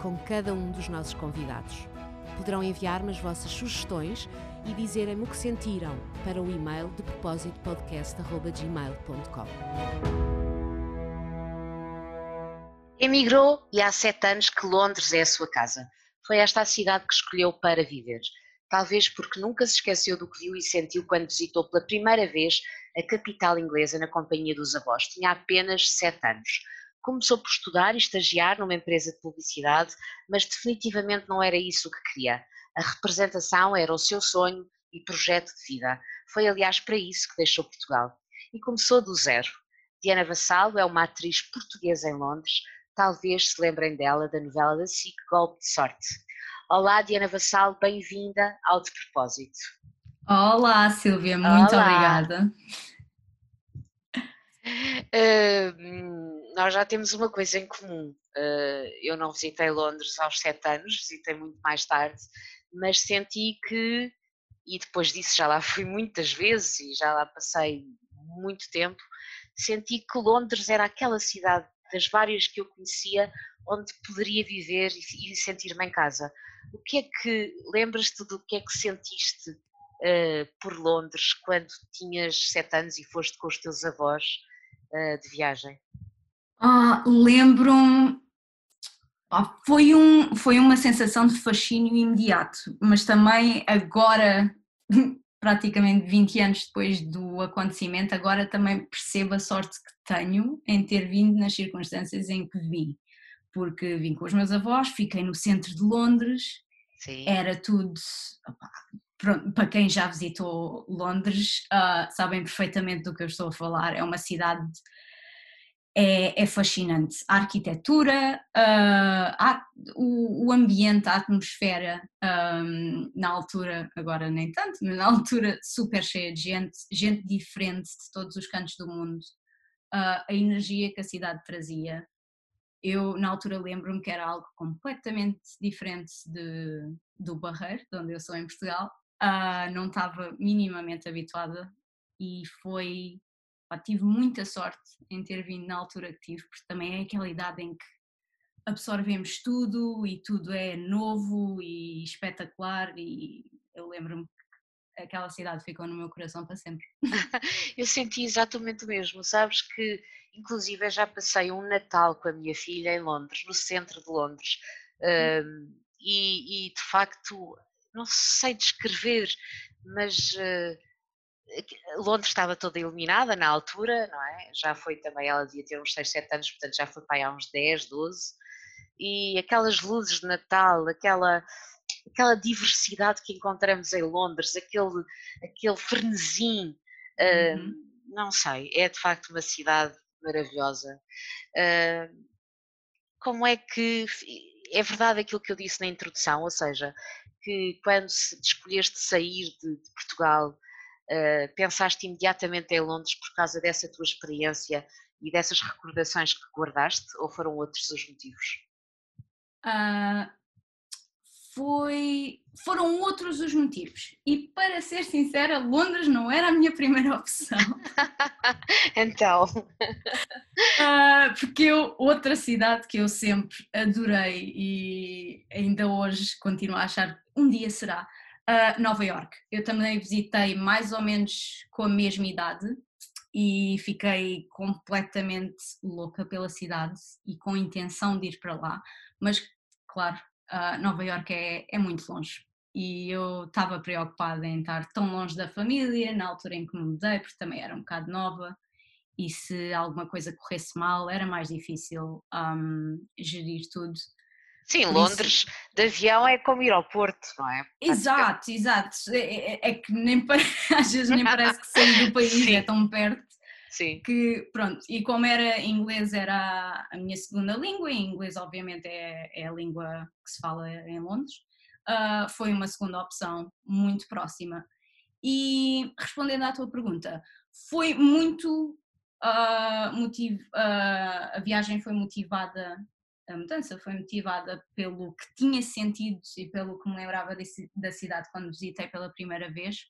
com cada um dos nossos convidados. Poderão enviar-me as vossas sugestões e dizerem-me o que sentiram para o e-mail de propósito podcast.gmail.com. Emigrou e há sete anos que Londres é a sua casa. Foi esta a cidade que escolheu para viver. Talvez porque nunca se esqueceu do que viu e sentiu quando visitou pela primeira vez a capital inglesa na companhia dos avós. Tinha apenas sete anos começou por estudar e estagiar numa empresa de publicidade, mas definitivamente não era isso que queria. A representação era o seu sonho e projeto de vida. Foi, aliás, para isso que deixou Portugal. E começou do zero. Diana Vassalo é uma atriz portuguesa em Londres. Talvez se lembrem dela da novela da SIC Golpe de Sorte. Olá, Diana Vassalo, bem-vinda ao De Propósito. Olá, Silvia, muito Olá. obrigada. Uh, nós já temos uma coisa em comum. Uh, eu não visitei Londres aos sete anos, visitei muito mais tarde, mas senti que, e depois disso já lá fui muitas vezes e já lá passei muito tempo, senti que Londres era aquela cidade das várias que eu conhecia onde poderia viver e, e sentir-me em casa. O que é que lembras-te do que é que sentiste uh, por Londres quando tinhas sete anos e foste com os teus avós uh, de viagem? Ah, Lembro-me. foi, um, foi uma sensação de fascínio imediato, mas também agora, praticamente 20 anos depois do acontecimento, agora também percebo a sorte que tenho em ter vindo nas circunstâncias em que vim. Porque vim com os meus avós, fiquei no centro de Londres, Sim. era tudo. Opa, para quem já visitou Londres, uh, sabem perfeitamente do que eu estou a falar. É uma cidade é, é fascinante. A arquitetura, uh, a, o, o, ambiente, a atmosfera, um, na altura, agora nem tanto, mas na altura super cheia de gente, gente diferente de todos os cantos do mundo, uh, a energia que a cidade trazia. Eu, na altura, lembro-me que era algo completamente diferente de, do Barreiro, de onde eu sou em Portugal. Uh, não estava minimamente habituada e foi Pá, tive muita sorte em ter vindo na altura que tive, porque também é aquela idade em que absorvemos tudo e tudo é novo e espetacular e eu lembro-me que aquela cidade ficou no meu coração para sempre. eu senti exatamente o mesmo, sabes que inclusive já passei um Natal com a minha filha em Londres, no centro de Londres, um, e, e, de facto não sei descrever, mas uh, Londres estava toda iluminada na altura, não é? Já foi também, ela devia ter uns 6, 7 anos, portanto já foi para aí há uns 10, 12. E aquelas luzes de Natal, aquela, aquela diversidade que encontramos em Londres, aquele, aquele frenesim, uhum. uh, não sei, é de facto uma cidade maravilhosa. Uh, como é que. É verdade aquilo que eu disse na introdução, ou seja, que quando escolheste sair de, de Portugal Uh, pensaste imediatamente em Londres por causa dessa tua experiência e dessas recordações que guardaste ou foram outros os motivos? Uh, foi, foram outros os motivos. E para ser sincera Londres não era a minha primeira opção. Então. Uh, porque eu, outra cidade que eu sempre adorei e ainda hoje continuo a achar um dia será Nova York. Eu também visitei mais ou menos com a mesma idade e fiquei completamente louca pela cidade e com intenção de ir para lá, mas claro, Nova York é, é muito longe e eu estava preocupada em estar tão longe da família na altura em que me mudei, porque também era um bocado nova e se alguma coisa corresse mal era mais difícil um, gerir tudo. Sim, Londres isso... de avião é como ir ao Porto, não é? Exato, exato. É, é, é que nem às vezes nem parece que sair do país Sim. é tão perto. Sim. Que, pronto, e como era inglês era a minha segunda língua, e inglês obviamente é, é a língua que se fala em Londres, uh, foi uma segunda opção muito próxima. E respondendo à tua pergunta, foi muito uh, motiv, uh, a viagem foi motivada, a mudança foi motivada pelo que tinha sentido e pelo que me lembrava desse, da cidade quando visitei pela primeira vez,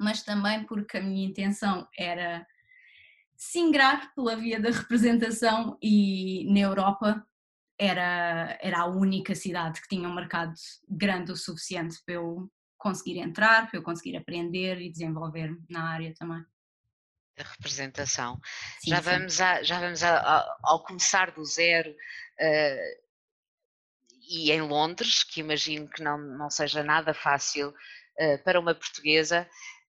mas também porque a minha intenção era singrar pela via da representação e na Europa era, era a única cidade que tinha um mercado grande o suficiente para eu conseguir entrar, para eu conseguir aprender e desenvolver na área também. A representação. Sim, já, sim. Vamos a, já vamos a, a, ao começar do zero uh, e em Londres, que imagino que não, não seja nada fácil uh, para uma portuguesa,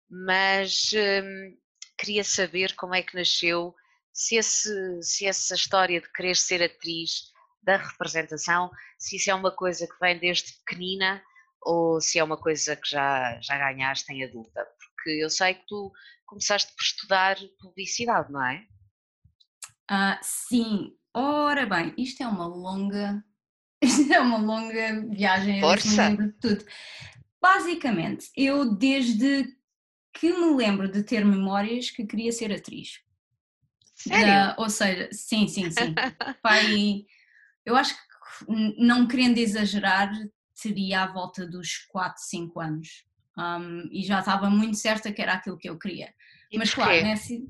mas um, queria saber como é que nasceu, se, esse, se essa história de querer ser atriz da representação, se isso é uma coisa que vem desde pequenina ou se é uma coisa que já, já ganhaste em adulta? Porque eu sei que tu começaste por estudar publicidade, não é? Uh, sim, ora bem, isto é uma longa, isto é uma longa viagem, Força. de tudo. Basicamente, eu desde que me lembro de ter memórias que queria ser atriz. Sério? ou seja, sim, sim, sim. Pai, eu acho que não querendo exagerar, teria à volta dos 4, 5 anos. Um, e já estava muito certa que era aquilo que eu queria. E Mas claro, nesse,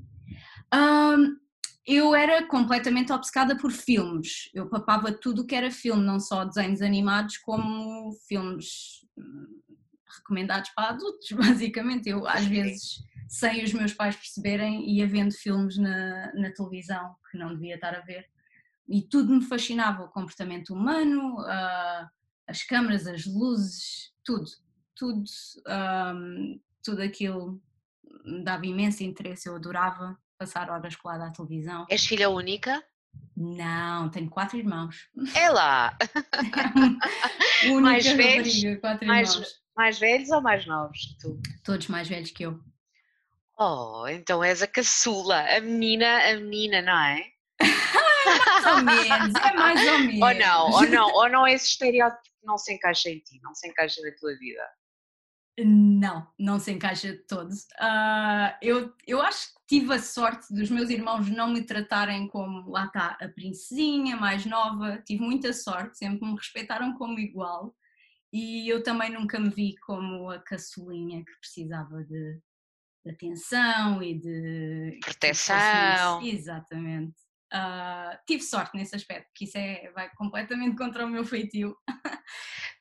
um, eu era completamente obcecada por filmes. Eu papava tudo o que era filme, não só desenhos animados, como filmes hum, recomendados para adultos, basicamente. Eu, às vezes, sem os meus pais perceberem, ia vendo filmes na, na televisão que não devia estar a ver. E tudo me fascinava: o comportamento humano, uh, as câmaras, as luzes, tudo. Tudo, um, tudo aquilo me dava imenso interesse. Eu adorava passar horas colada à televisão. És filha única? Não, tenho quatro irmãos. É lá! Única Mais velhos? rapariga, quatro Mais, irmãos. mais velhos ou mais novos? Tu? Todos mais velhos que eu. Oh, então és a caçula, a menina, a menina, não é? Mais ou menos, é mais ou menos. Ou não, ou não, ou não é esse estereótipo que não se encaixa em ti, não se encaixa na tua vida. Não, não se encaixa de todo. Ah, eu, eu acho que tive a sorte dos meus irmãos não me tratarem como, lá está, a princesinha mais nova. Tive muita sorte, sempre me respeitaram como igual. E eu também nunca me vi como a caçulinha que precisava de, de atenção e de Proteção. Exatamente. Ah, tive sorte nesse aspecto, porque isso é, vai completamente contra o meu feitio.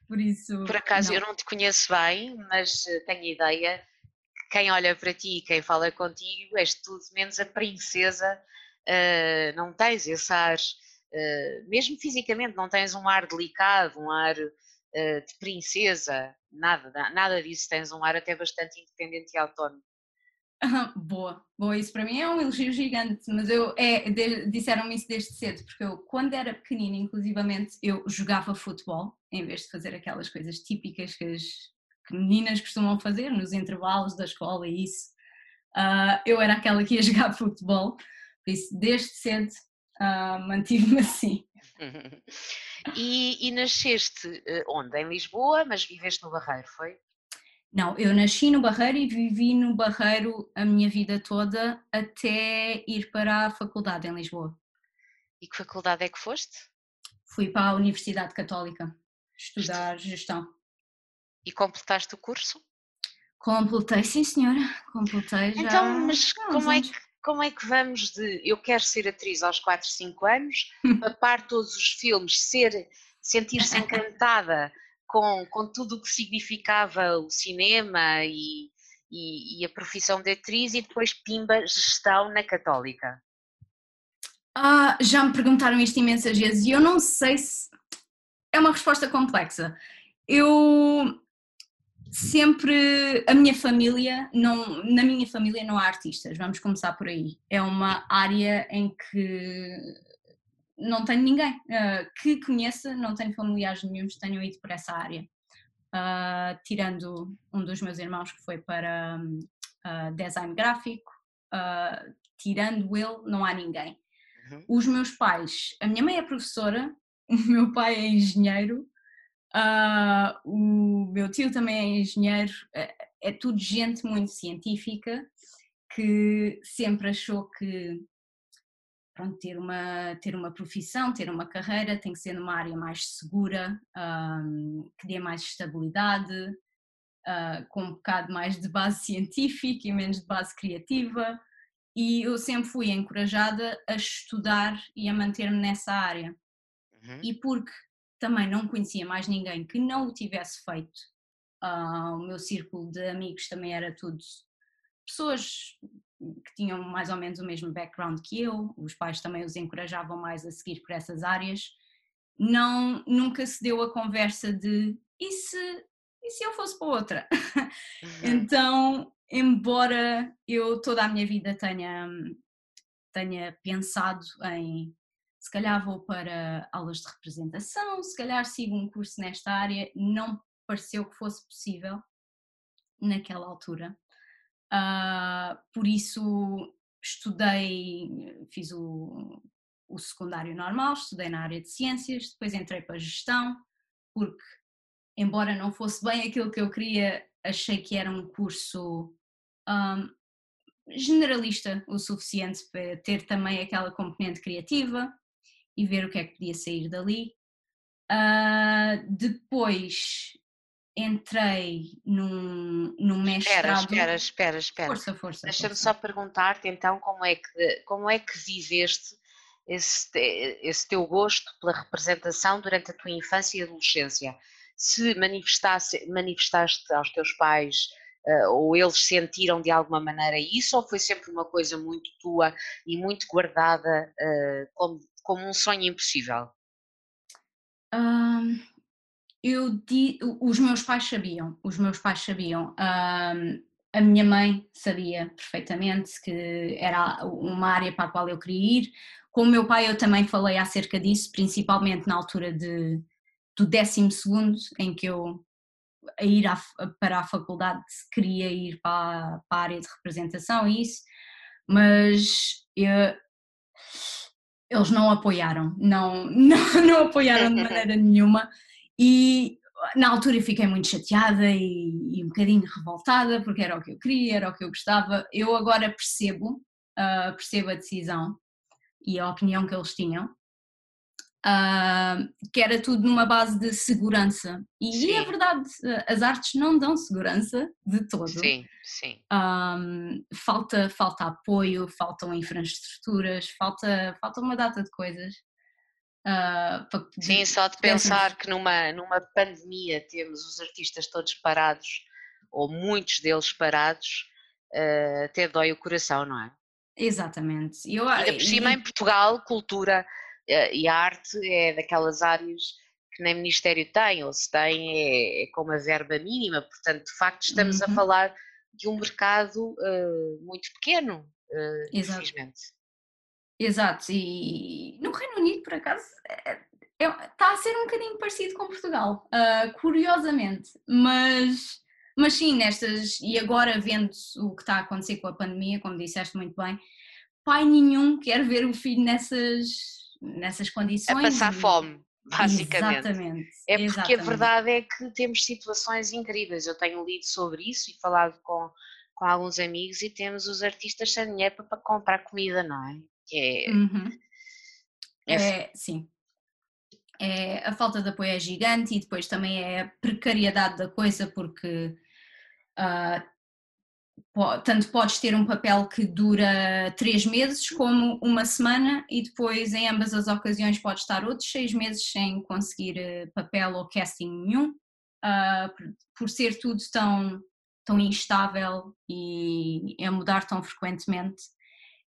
Por isso. Por acaso não. eu não te conheço bem, mas eh, tenho ideia que quem olha para ti e quem fala contigo és tudo menos a princesa, eh, não tens esse ar, eh, mesmo fisicamente, não tens um ar delicado, um ar eh, de princesa, nada, na- nada disso, tens um ar até bastante independente e autónomo. Boa, boa, isso para mim é um elogio gigante, mas eu, é, disseram-me isso desde cedo, porque eu, quando era pequenina, inclusivamente, eu jogava futebol, em vez de fazer aquelas coisas típicas que as que meninas costumam fazer nos intervalos da escola e isso. Ah, eu era aquela que ia jogar futebol, por isso, desde cedo, ah, mantive-me assim. E, e nasceste eh, onde? Em Lisboa, mas viveste no Barreiro, foi? Não, eu nasci no Barreiro e vivi no Barreiro a minha vida toda até ir para a faculdade em Lisboa. E que faculdade é que foste? Fui para a Universidade Católica estudar gestão. E completaste o curso? Completei, sim senhora, completei já. Então, mas como é, que, como é que vamos de eu quero ser atriz aos 4, 5 anos, papar todos os filmes, ser, sentir-se encantada com, com tudo o que significava o cinema e, e, e a profissão de atriz e depois pimba gestão na Católica? Ah, já me perguntaram isto imensas vezes e eu não sei se. É uma resposta complexa. Eu sempre. A minha família, não, na minha família não há artistas, vamos começar por aí. É uma área em que não tenho ninguém ah, que conheça, não tenho familiares nenhums que tenham ido por essa área. Ah, tirando um dos meus irmãos que foi para ah, design gráfico, uh, tirando ele, não há ninguém. Uhum. Os meus pais, a minha mãe é professora, o meu pai é engenheiro, uh, o meu tio também é engenheiro, é, é tudo gente muito científica que sempre achou que pronto, ter, uma, ter uma profissão, ter uma carreira tem que ser numa área mais segura, um, que dê mais estabilidade, uh, com um bocado mais de base científica e menos de base criativa. E eu sempre fui encorajada a estudar e a manter-me nessa área. Uhum. E porque também não conhecia mais ninguém que não o tivesse feito, uh, o meu círculo de amigos também era tudo pessoas que tinham mais ou menos o mesmo background que eu, os pais também os encorajavam mais a seguir por essas áreas. Não, nunca se deu a conversa de e se, e se eu fosse para outra? Uhum. então, embora eu toda a minha vida tenha, tenha pensado em se calhar vou para aulas de representação, se calhar sigo um curso nesta área, não pareceu que fosse possível naquela altura. Uh, por isso estudei, fiz o, o secundário normal, estudei na área de ciências, depois entrei para gestão, porque embora não fosse bem aquilo que eu queria, achei que era um curso um, generalista o suficiente para ter também aquela componente criativa e ver o que é que podia sair dali. Uh, depois entrei num, num mestrado. Espera, espera, espera, espera. Força, força. Deixa-me só perguntar-te então como é que, como é que viveste esse, esse teu gosto pela representação durante a tua infância e adolescência. Se manifestaste, manifestaste aos teus pais uh, ou eles sentiram de alguma maneira isso, ou foi sempre uma coisa muito tua e muito guardada uh, como, como um sonho impossível? Um, eu di, os meus pais sabiam, os meus pais sabiam. Um, a minha mãe sabia perfeitamente que era uma área para a qual eu queria ir. Com o meu pai eu também falei acerca disso, principalmente na altura de, do décimo segundo, em que eu a ir à, para a faculdade queria ir para, para, a área de representação e isso, mas eu, eles não apoiaram, não, não, não apoiaram de maneira nenhuma. E na altura fiquei muito chateada e, e, um bocadinho revoltada porque era o que eu queria, era o que eu gostava. Eu agora percebo, uh, percebo a decisão e a opinião que eles tinham, uh, que era tudo numa base de segurança. E, sim. é verdade, as artes não dão segurança de todo. Sim, sim. Um, falta, falta apoio, faltam infraestruturas, falta, falta uma data de coisas. Uh, Sim, só de pensar que numa, numa pandemia temos os artistas todos parados, ou muitos deles parados, uh, até dói o coração, não é? Exatamente. Eu, Ainda por cima, e... em Portugal, cultura uh, e arte é daquelas áreas que nem Ministério tem, ou se tem é, é com uma verba mínima, portanto, de facto, estamos uhum. a falar de um mercado muito pequeno, infelizmente. Exato, e no Reino Unido, por acaso, é, é, está a ser um bocadinho parecido com Portugal, uh, curiosamente, mas, mas sim, nestas, e agora vendo o que está a acontecer com a pandemia, como disseste muito bem, pai nenhum quer ver o filho nessas, nessas condições. A passar fome, basicamente. Exatamente. É porque exatamente. a verdade é que temos situações incríveis, eu tenho lido sobre isso e falado com, com alguns amigos e temos os artistas sem dinheiro para comprar comida, não é? É, uhum. é, é sim. É, a falta de apoio é gigante e depois também é a precariedade da coisa, porque uh, tanto podes ter um papel que dura três meses como uma semana e depois em ambas as ocasiões podes estar outros seis meses sem conseguir eh, papel ou casting nenhum, uh, por, por, ser tudo tão, tão instável e a mudar tão frequentemente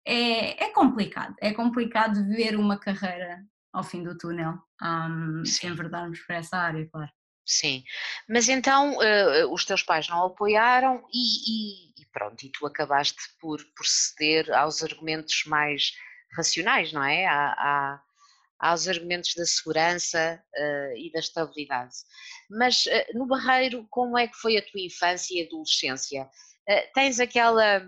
é, é complicado. É complicado ver uma carreira ao fim do túnel, um, se enverdarmos para essa área, claro. Sim, mas então uh, os teus pais não apoiaram e, e, e, pronto, e tu acabaste por, por ceder aos argumentos mais racionais, não é? À, à, aos argumentos da segurança uh, e da estabilidade. Mas uh, no Barreiro, como é que foi a tua infância e adolescência? tens aquela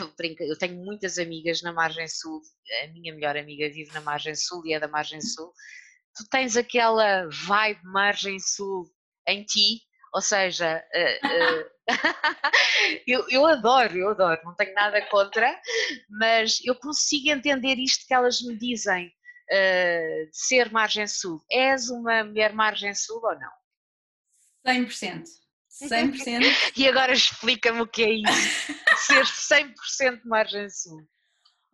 eu, brinco, eu tenho muitas amigas na margem sul, a minha melhor amiga vive na margem sul e é da margem sul. Tu tens aquela vibe margem sul em ti, ou seja, uh, uh, eu, eu adoro, eu adoro, não tenho nada contra, mas eu consigo entender isto que elas me dizem uh, de ser margem sul. És uma mulher margem sul ou não? 100%. 100%. e agora explica-me o que é isso, ser 100% margem sul.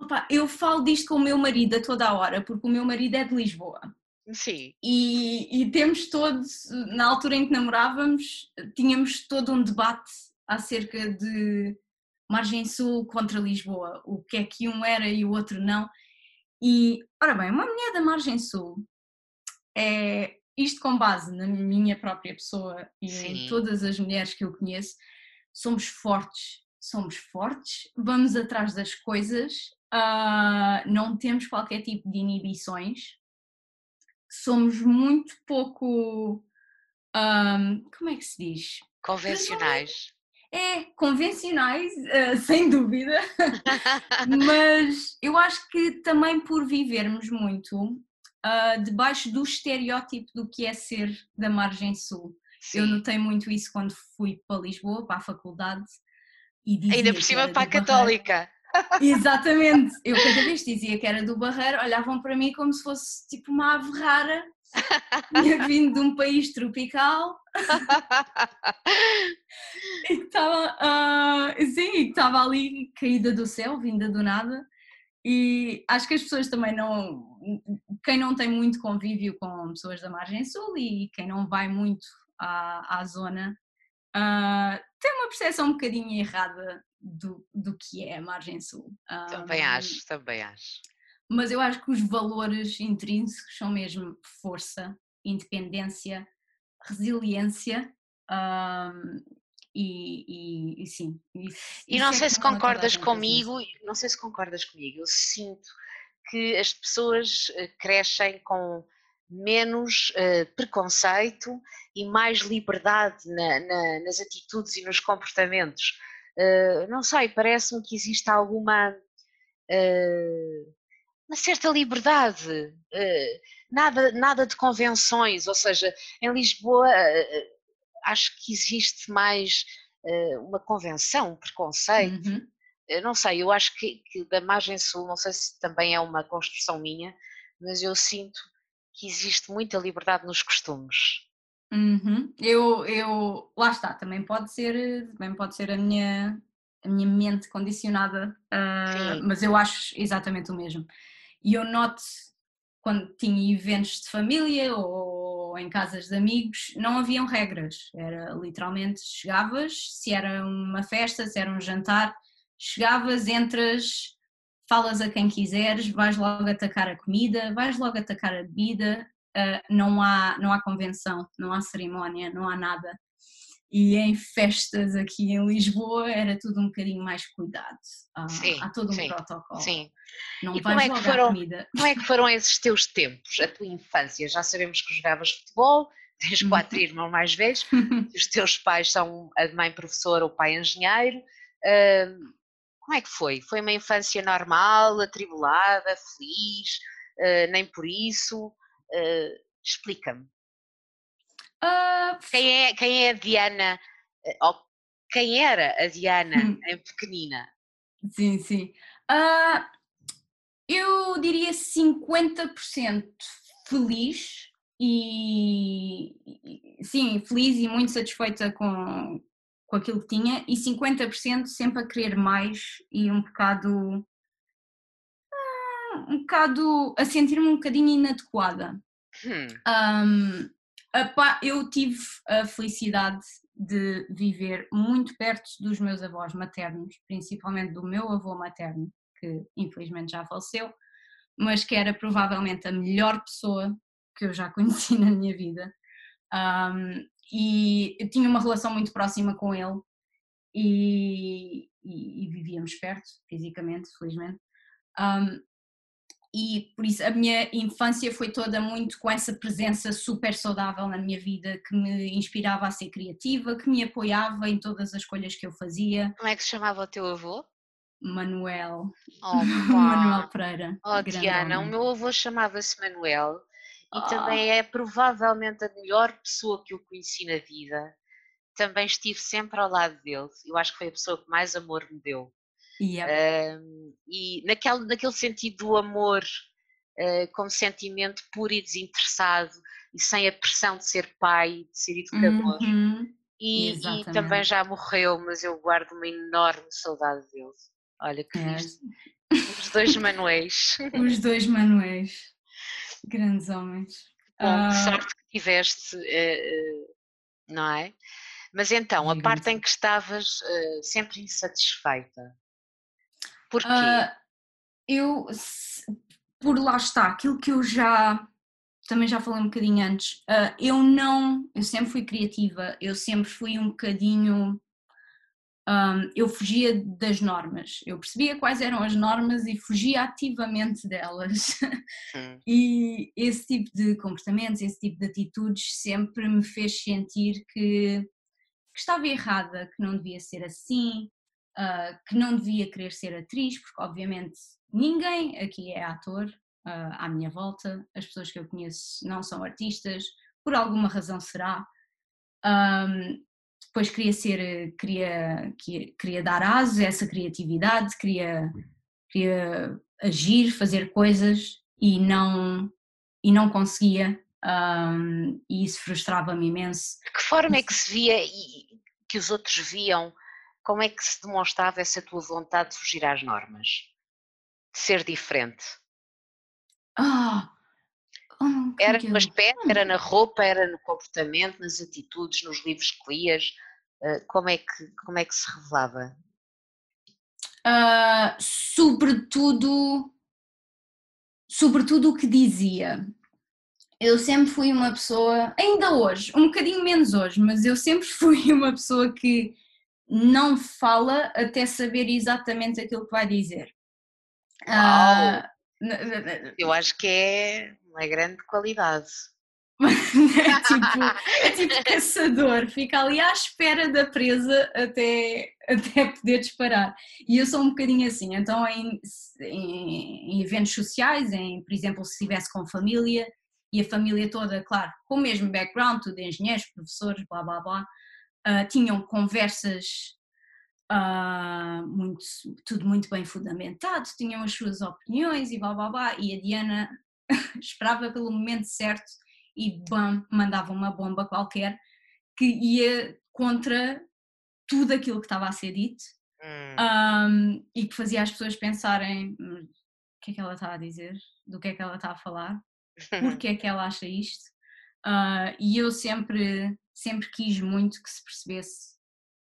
Opa, eu falo disto com o meu marido a toda a hora, porque o meu marido é de Lisboa. Sim. E, e, temos todos, na altura em que namorávamos, tínhamos todo um debate acerca de Margem Sul contra Lisboa, o que é que um era e o outro não. E, ora bem, uma mulher da Margem Sul, é, isto com base na minha própria pessoa e Sim. em todas as mulheres que eu conheço, somos fortes, somos fortes, vamos atrás das coisas, uh, não temos qualquer tipo de inibições, somos muito pouco. Um, como é que se diz? Convencionais. É, convencionais, uh, sem dúvida, mas eu acho que também por vivermos muito uh, debaixo do estereótipo do que é ser da margem sul. Sim. Eu notei muito isso quando fui para Lisboa, para a faculdade. E Ainda por cima para a Católica. Exatamente. Eu cada vez dizia que era do Barreiro, olhavam para mim como se fosse tipo uma ave rara, vindo de um país tropical e que estava, uh, sim, estava ali caída do céu, vinda do nada. E acho que as pessoas também não. Quem não tem muito convívio com pessoas da margem sul e quem não vai muito à, à zona uh, tem uma percepção um bocadinho errada do, do que é a margem sul. Também um, acho, também acho. Mas eu acho que os valores intrínsecos são mesmo força, independência, resiliência um, e, e, e, sim. E, e não sei é se concordas comigo, não sei se concordas comigo, eu sinto que as pessoas eh, crescem com menos uh, preconceito e mais liberdade na, na, nas atitudes e nos comportamentos. Uh, não sei, parece-me que existe alguma uh, uma certa liberdade, nada, nada de convenções, ou seja, em Lisboa acho que existe mais uma convenção, um preconceito. Uhum. não sei, eu acho que, que da margem sul, não sei se também é uma construção minha, mas eu sinto que existe muita liberdade nos costumes. Uhum. Eu, eu, lá está, também pode ser, também pode ser a minha, a minha mente condicionada, uh, mas eu acho exatamente o mesmo. E eu noto quando tinha eventos de família ou em casas de amigos, não haviam regras. Era literalmente chegavas, se era uma festa, se era um jantar, chegavas, entras, falas a quem quiseres, vais logo atacar a comida, vais logo atacar a bebida, uh, não, há, não há convenção, não há cerimónia, não há nada. E em festas aqui em Lisboa era tudo um bocadinho mais cuidado. Uh, sim, há todo um sim, protocolo. Sim. Não e vais como é, que foram, comida. como é que foram esses teus tempos, a tua infância? Já sabemos que jogavas futebol, tens quatro uhum. irmãos mais velhos, os teus pais são a mãe professora, o pai engenheiro. Uh, como é que foi? Foi uma infância normal, atribulada, feliz, uh, nem por isso? Uh, Explica-me. Uh, quem, é, quem é a Diana, eh, ou quem era a Diana hum. em pequenina? Sim, sim. Uh, eu diria 50% feliz e sim, feliz e muito satisfeita com, com aquilo que tinha e 50% sempre a querer mais e um bocado um bocado a sentir-me um bocadinho inadequada. Hum. Um, eu tive a felicidade de viver muito perto dos meus avós maternos, principalmente do meu avô materno, que infelizmente já faleceu, mas que era provavelmente a melhor pessoa que eu já conheci na minha vida. Um, e eu tinha uma relação muito próxima com ele e, e, e vivíamos perto, fisicamente, felizmente. Um, e por isso a minha infância foi toda muito com essa presença super saudável na minha vida, que me inspirava a ser criativa, que me apoiava em todas as escolhas que eu fazia. Como é que se chamava o teu avô? Manuel, Oh, Manuel. Pereira. Oh, Diana, o homem. meu avô chamava-se Manuel e Ah. também é provavelmente a melhor pessoa que eu conheci na vida. Também estive sempre ao lado dele. Eu acho que foi a pessoa que mais amor me deu. Yep. Ahm, e naquele, naquele sentido do amor ah, como sentimento puro e desinteressado e sem a pressão de ser pai, de ser educador. Uhum. E, e também já morreu, mas eu guardo uma enorme saudade dele. Olha que É, triste. Os dois Manuéis. os dois Manuéis, grandes homens. Bom, Ah, que sorte que tiveste, eh, eh, não é? Mas então, a parte em que estavas eh, sempre insatisfeita. Porquê? Ah, eu, se- por lá está, aquilo que eu já também já falei um bocadinho antes, ah, eu não, eu sempre fui criativa, eu sempre fui um bocadinho, ahm, eu fugia das normas, eu percebia quais eram as normas e fugia ativamente delas. Hum, E esse tipo de comportamentos, esse tipo de atitudes sempre me fez sentir que, que estava errada, que não devia ser assim, ah, que não devia querer ser atriz, porque obviamente ninguém aqui é ator ah, à minha volta, as pessoas que eu conheço não são artistas, por alguma razão será. Ahm, depois queria ser, queria, queria, queria dar aso a essa criatividade, queria, queria agir, fazer coisas e não, e não conseguia. ahm, e isso frustrava-me imenso. de que forma é que se via e que os outros viam? Como é que se demonstrava essa tua vontade de fugir às normas? De ser diferente? Ah, oh, como Era no aspecto, era na roupa, era no comportamento, nas atitudes, nos livros que lias? Eh, Como é que, como é que se revelava? Ah, sobretudo, sobretudo o que dizia. Eu sempre fui uma pessoa, ainda hoje, um bocadinho menos hoje, mas eu sempre fui uma pessoa que não fala até saber exatamente aquilo que vai dizer. Ah, n- n- Eu acho que é uma grande qualidade. é, tipo, é tipo caçador, fica ali à espera da presa até, até poder disparar. E eu sou um bocadinho assim, então em, em- em eventos sociais, em, por exemplo, se estivesse com família e a família toda, claro, com o mesmo background, tudo engenheiros, professores, blá blá blá, ah, tinham conversas ah, muito, tudo muito bem fundamentado, tinham as suas opiniões e blá blá blá, e a Diana esperava pelo momento certo e bam, mandava uma bomba qualquer que ia contra tudo aquilo que estava a ser dito Hum, um, e que fazia as pessoas pensarem "Hum, o que é que ela está a dizer, do que é que ela está a falar, porque é que ela acha isto. Ah, e eu sempre, sempre quis muito que se percebesse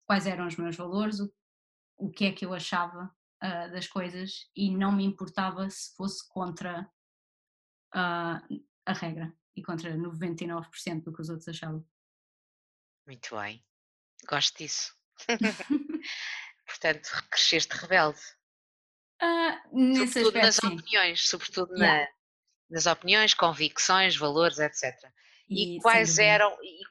quais eram os meus valores, o, o que é que eu achava ah, das coisas e não me importava se fosse contra ah, a regra e contra 99% do que os outros achavam. Muito bem. Gosto disso. Portanto, cresceste rebelde. Nesse Sobretudo nas aspecto, sim. opiniões, sobretudo Yeah. na- nas opiniões, convicções, valores, etc. E, sem quais eram, e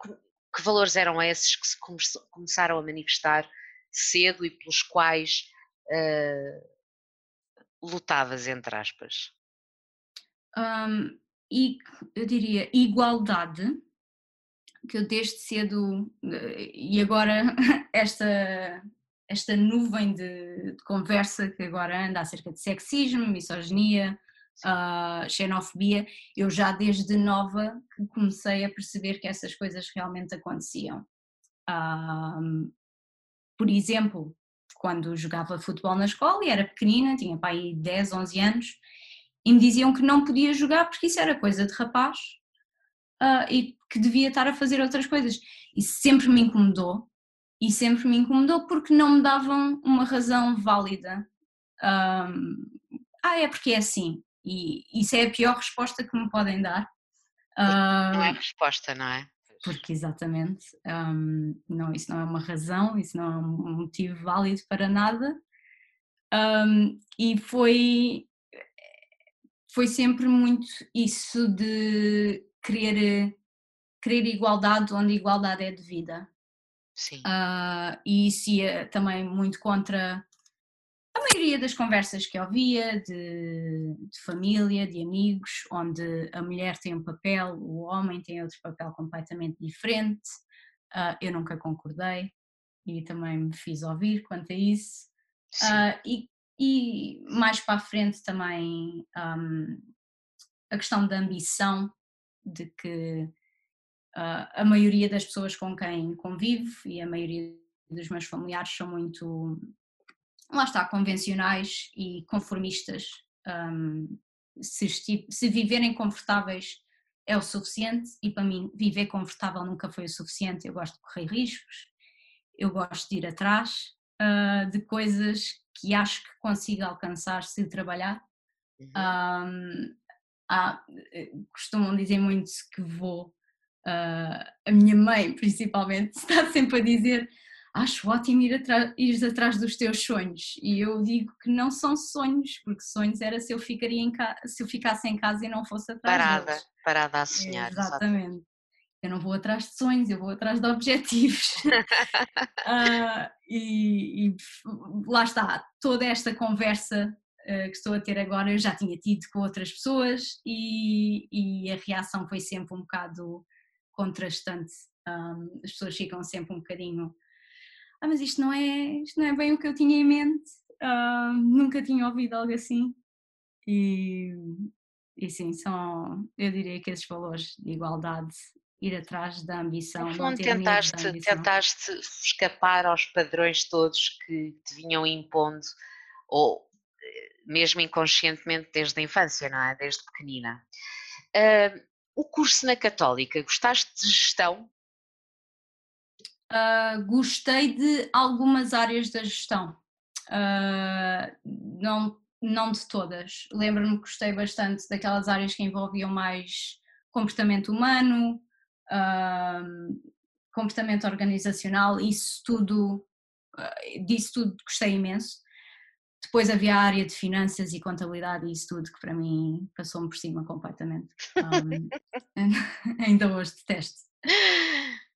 que valores eram esses que se come- começaram a manifestar cedo e pelos quais ah, lutavas, entre aspas? Hum, e eu diria igualdade, que eu desde cedo, e agora esta, esta nuvem de, de conversa que agora anda acerca de sexismo, misoginia, ah, xenofobia, eu já desde nova comecei a perceber que essas coisas realmente aconteciam. Por exemplo, quando jogava futebol na escola e era pequenina, tinha pai 10, 11 anos, e me diziam que não podia jogar porque isso era coisa de rapaz ah, e que devia estar a fazer outras coisas. Isso sempre me incomodou e sempre me incomodou porque não me davam uma razão válida. Ahm, ah, é porque é assim. E isso é a pior resposta que me podem dar. Não é Ah, resposta, não é? porque exatamente, ahm, não, isso não é uma razão, isso não é um motivo válido para nada. Ahm, e foi, foi sempre muito isso de querer, querer igualdade onde igualdade é devida. Sim. Ah, e isso ia também muito contra maioria das conversas que ouvia de, de, família, de amigos, onde a mulher tem um papel, o homem tem outro papel completamente diferente, uh, eu nunca concordei e também me fiz ouvir quanto a isso. Uh, e, e, mais para a frente também um, a questão da ambição, de que uh, a maioria das pessoas com quem convivo e a maioria dos meus familiares são muito lá está, convencionais e conformistas. Um, se, se viverem confortáveis é o suficiente e para mim viver confortável nunca foi o suficiente. Eu gosto de correr riscos, eu gosto de ir atrás uh, de coisas que acho que consigo alcançar se trabalhar. Uhum. Um, há, costumam dizer muito que vou, uh, a minha mãe principalmente está sempre a dizer acho ótimo ir, atrás, ir atrás dos teus sonhos. E eu digo que não são sonhos, porque sonhos era se eu, ficaria em ca... se eu ficasse em casa e não fosse atrás Parada, deles. parada a sonhar. Exatamente. Eu não vou atrás de sonhos, eu vou atrás de objetivos. uh, e, e, lá está, toda esta conversa uh, que estou a ter agora eu já tinha tido com outras pessoas e, e a reação foi sempre um bocado contrastante. Um, as pessoas ficam sempre um bocadinho ah, mas isto não é, isto não é bem o que eu tinha em mente, uh, nunca tinha ouvido algo assim. E, e sim, são, eu diria que esses valores de igualdade, ir atrás da ambição. No fundo, tentaste, ambição. tentaste escapar aos padrões todos que te vinham impondo, ou eh, mesmo inconscientemente desde a infância, não é? Desde pequenina. Uh, o curso na Católica, gostaste de gestão? Uh, gostei de algumas áreas da gestão, uh, não, não de todas. Lembro-me que gostei bastante daquelas áreas que envolviam mais comportamento humano, uh, comportamento organizacional, isso tudo, disso tudo gostei imenso. Depois havia a área de finanças e contabilidade e isso tudo que para mim passou-me por cima completamente. Um, ainda hoje detesto.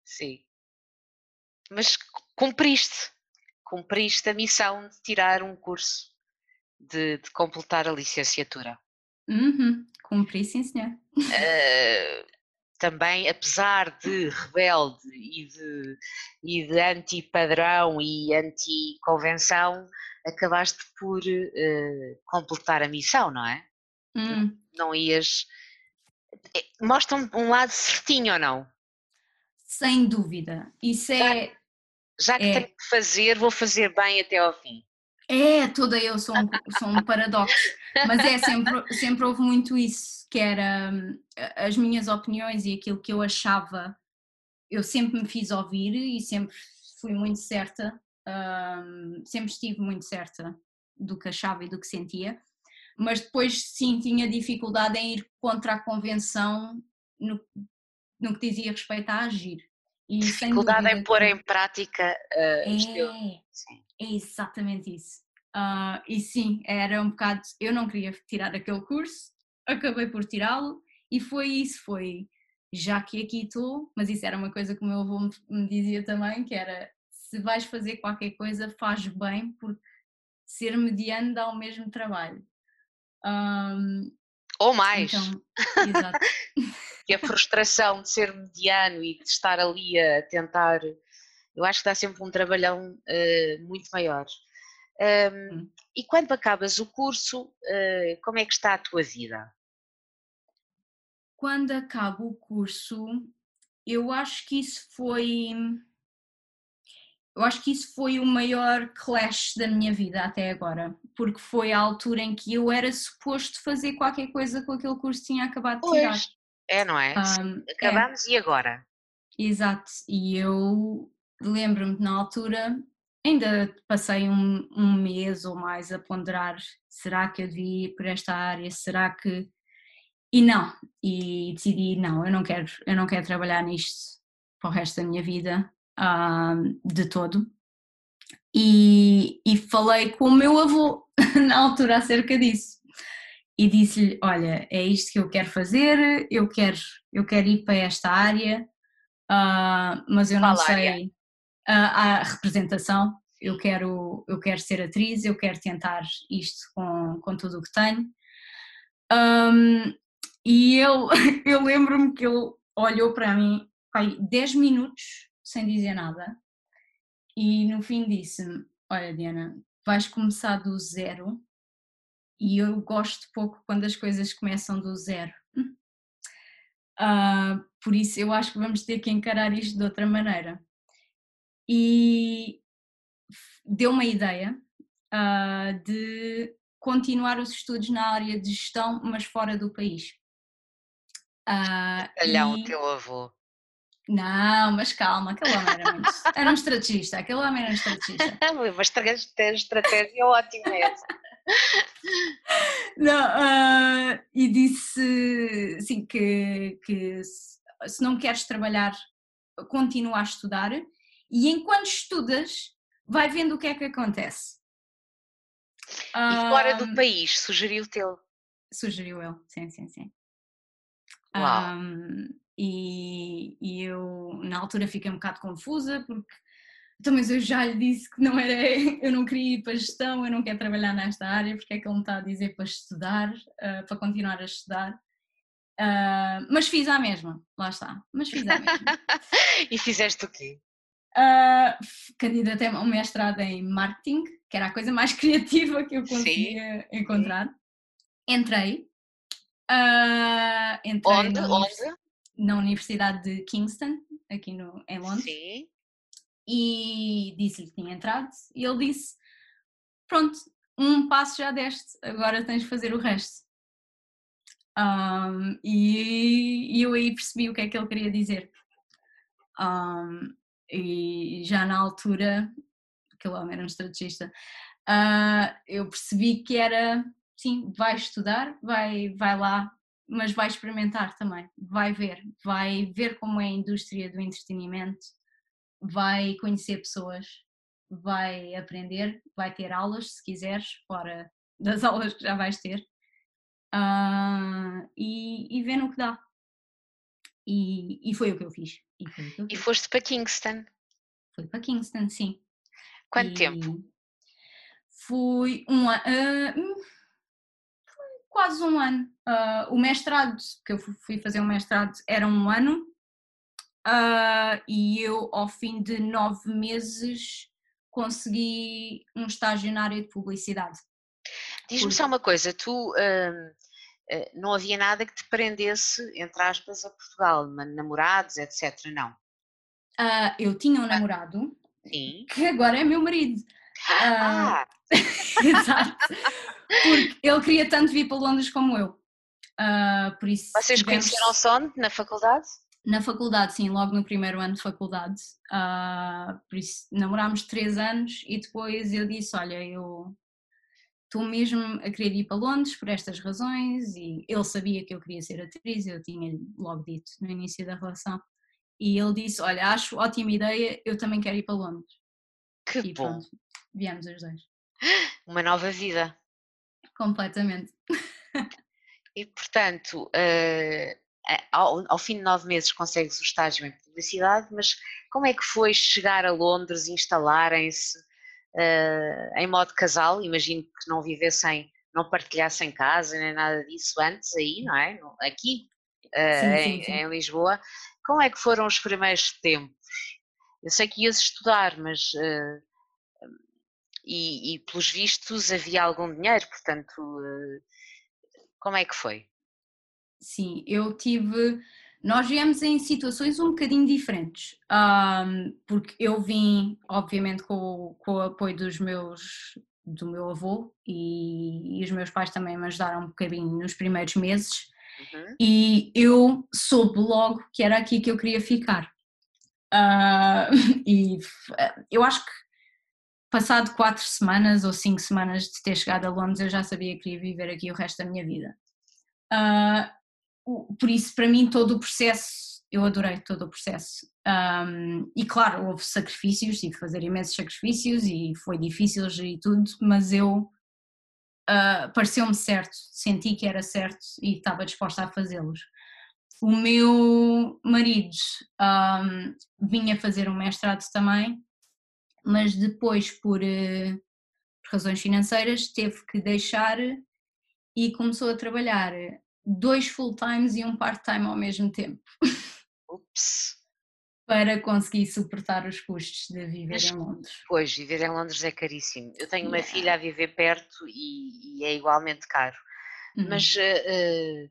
Sim, mas cumpriste, cumpriste a missão de tirar um curso, de, de completar a licenciatura. Uhum, cumpri, sim, senhor. Uh, também, apesar de rebelde e de, e de anti-padrão e anti-convenção, acabaste por uh, completar a missão, não é? Hum. Não ias. Eh, mostra um lado certinho ou não? Sem dúvida. Isso é. Já, já que é, tenho que fazer, vou fazer bem até ao fim. É, toda eu sou um, sou um paradoxo, mas é sempre, sempre houve muito isso, que era hum, as minhas opiniões e aquilo que eu achava, eu sempre me fiz ouvir e sempre fui muito certa, um, sempre estive muito certa do que achava e do que sentia, mas depois sim tinha dificuldade em ir contra a convenção no, no que dizia respeito a agir. E Dificuldade em pôr em prática uh, é, é exatamente isso. Uh, e sim, era um bocado. Eu não queria tirar aquele curso, acabei por tirá-lo e foi isso. Foi já que aqui estou, mas isso era uma coisa que o meu avô me dizia também: que era se vais fazer qualquer coisa, faz bem, porque ser mediano dá o mesmo trabalho. Um, Ou mais. Então, exato. que a frustração de ser mediano e de estar ali a tentar, eu acho que dá sempre um trabalhão uh, muito maior. Um, hum. E quando acabas o curso, uh, como é que está a tua vida? Quando acabo o curso, eu acho que isso foi. Eu acho que isso foi o maior clash da minha vida até agora, porque foi a altura em que eu era suposto fazer qualquer coisa com aquele curso que tinha acabado de tirar. Pois, é, não é? Um. Acabamos é. e agora? Exato, e eu lembro-me na altura, ainda passei um, um, mês ou mais a ponderar: será que eu devia ir por esta área? Será que. E não, e decidi: não, eu não quero, eu não quero trabalhar nisto para o resto da minha vida, um, de todo. E, e falei com o meu avô na altura acerca disso e disse-lhe: Olha, é isto que eu quero fazer, eu quero, eu quero ir para esta área, uh, mas eu não sei uh, a representação. eu quero, eu quero ser atriz, eu quero tentar isto com, com tudo o que tenho. Um, e ele, eu lembro-me que ele olhou para mim, pai, 10 minutos sem dizer nada, e no fim disse-me: Olha, Diana, vais começar do zero, e eu gosto pouco quando as coisas começam do zero. Uh, por isso, eu acho que vamos ter que encarar isto de outra maneira. E deu uma ideia uh, de continuar os estudos na área de gestão, mas fora do país. Uh, e... teu avô. Não, mas calma, aquele homem era, muito... era um estrategista, aquele homem era um estrategista. mas estratégia ótima essa. Não, uh, e disse sim, que, que se não queres trabalhar, continua a estudar e enquanto estudas, vai vendo o que é que acontece. E fora do país, sugeriu teu? Sugeriu ele, sim, sim, sim. Uau. Um, e, e, eu na altura fiquei um bocado confusa porque então, mas eu já lhe disse que não era, eu não queria ir para a gestão, eu não quero trabalhar nesta área, porque é que ele me está a dizer para estudar, uh, para continuar a estudar. Uh, mas fiz a mesma, lá está, mas fiz a mesma. e fizeste o quê? Uh, candidatei a um mestrado em marketing, que era a coisa mais criativa que eu conseguia Sim. encontrar. Entrei. Uh, entrei Onde? Onde? Na Universidade de Kingston, aqui no, em Londres. Sim e disse-lhe que tinha entrado e ele disse: Pronto, um passo já deste, agora tens de fazer o resto. Um, e, e, eu aí percebi o que é que ele queria dizer. Um, e já na altura, aquele homem era um estrategista, uh, eu percebi que era, sim, vai estudar, vai, vai lá, mas vai experimentar também, vai ver, vai ver como é a indústria do entretenimento, vai conhecer pessoas, vai aprender, vai ter aulas se quiseres, fora das aulas que já vais ter, uh, e, e vê no que dá. E, e foi o que eu fiz. E, foi que eu fiz. e foste para Kingston? Fui para Kingston, sim. Quanto e tempo? Fui um ano. Uh, quase um ano. Uh, o mestrado, que eu fui fazer um mestrado, era um ano uh, e eu, ao fim de nove meses, consegui um estágio na área de publicidade. Diz-me só uma coisa, tu uh, não havia nada que te prendesse, entre aspas, a Portugal, namorados, etc. Não? Uh, eu tinha um namorado Sim. que agora é meu marido. Ah. exato. Porque ele queria tanto vir para Londres como eu. Uh, por isso Vocês tivemos... conheceram-se onde? Na faculdade? Na faculdade, sim, logo no primeiro ano de faculdade. Uh, por isso namorámos três anos e depois eu disse: Olha, eu estou mesmo a querer ir para Londres por estas razões. E ele sabia que eu queria ser atriz, eu tinha logo dito no início da relação. E ele disse: Olha, acho ótima ideia, eu também quero ir para Londres. Que e bom. Pronto, viemos os dois. Uma nova vida. Completamente. E portanto, uh, ao, ao, fim de nove meses consegues o estágio em publicidade, mas como é que foi chegar a Londres, instalarem-se uh, em modo casal? Imagino que não vivessem, não partilhassem casa nem nada disso antes aí, não é? Aqui, uh, sim, em, sim, sim. em, Lisboa. Como é que foram os primeiros tempos? Eu sei que ias estudar, mas uh, e, e, pelos vistos havia algum dinheiro, portanto, como é que foi? sim, eu tive. Nós viemos em situações um bocadinho diferentes, um, porque eu vim, obviamente, com, com, o apoio dos meus, do meu avô e, e, os meus pais também me ajudaram um bocadinho nos primeiros meses, uhum. e eu soube logo que era aqui que eu queria ficar. Uh, e eu acho que passado quatro semanas ou cinco semanas de ter chegado a Londres, eu já sabia que queria viver aqui o resto da minha vida. Uh, por isso, para mim, todo o processo, eu adorei todo o processo. Um, e claro, houve sacrifícios, tive que fazer imensos sacrifícios e foi difícil e tudo, mas eu uh, pareceu-me certo, senti que era certo e estava disposta a fazê-los. O meu marido um, vinha fazer um mestrado também mas depois, por, uh, por razões financeiras, teve que deixar e começou a trabalhar dois full-times e um part-time ao mesmo tempo. Ups! para conseguir suportar os custos de viver Mas, em Londres. Pois, viver em Londres é caríssimo. Eu tenho uma filha a viver perto e, e é igualmente caro. Uhum. Mas, uh,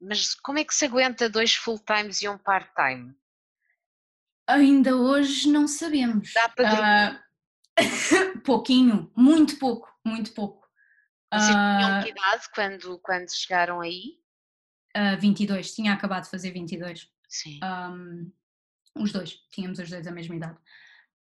mas como é que se aguenta dois full-times e um part-time? Ainda hoje não sabemos. Dá para uh, pouquinho, muito pouco, muito pouco. Vocês tinham que idade quando, quando chegaram aí? Uh, 22, tinha acabado de fazer 22. Sim. Um, os dois, tínhamos os dois a mesma idade.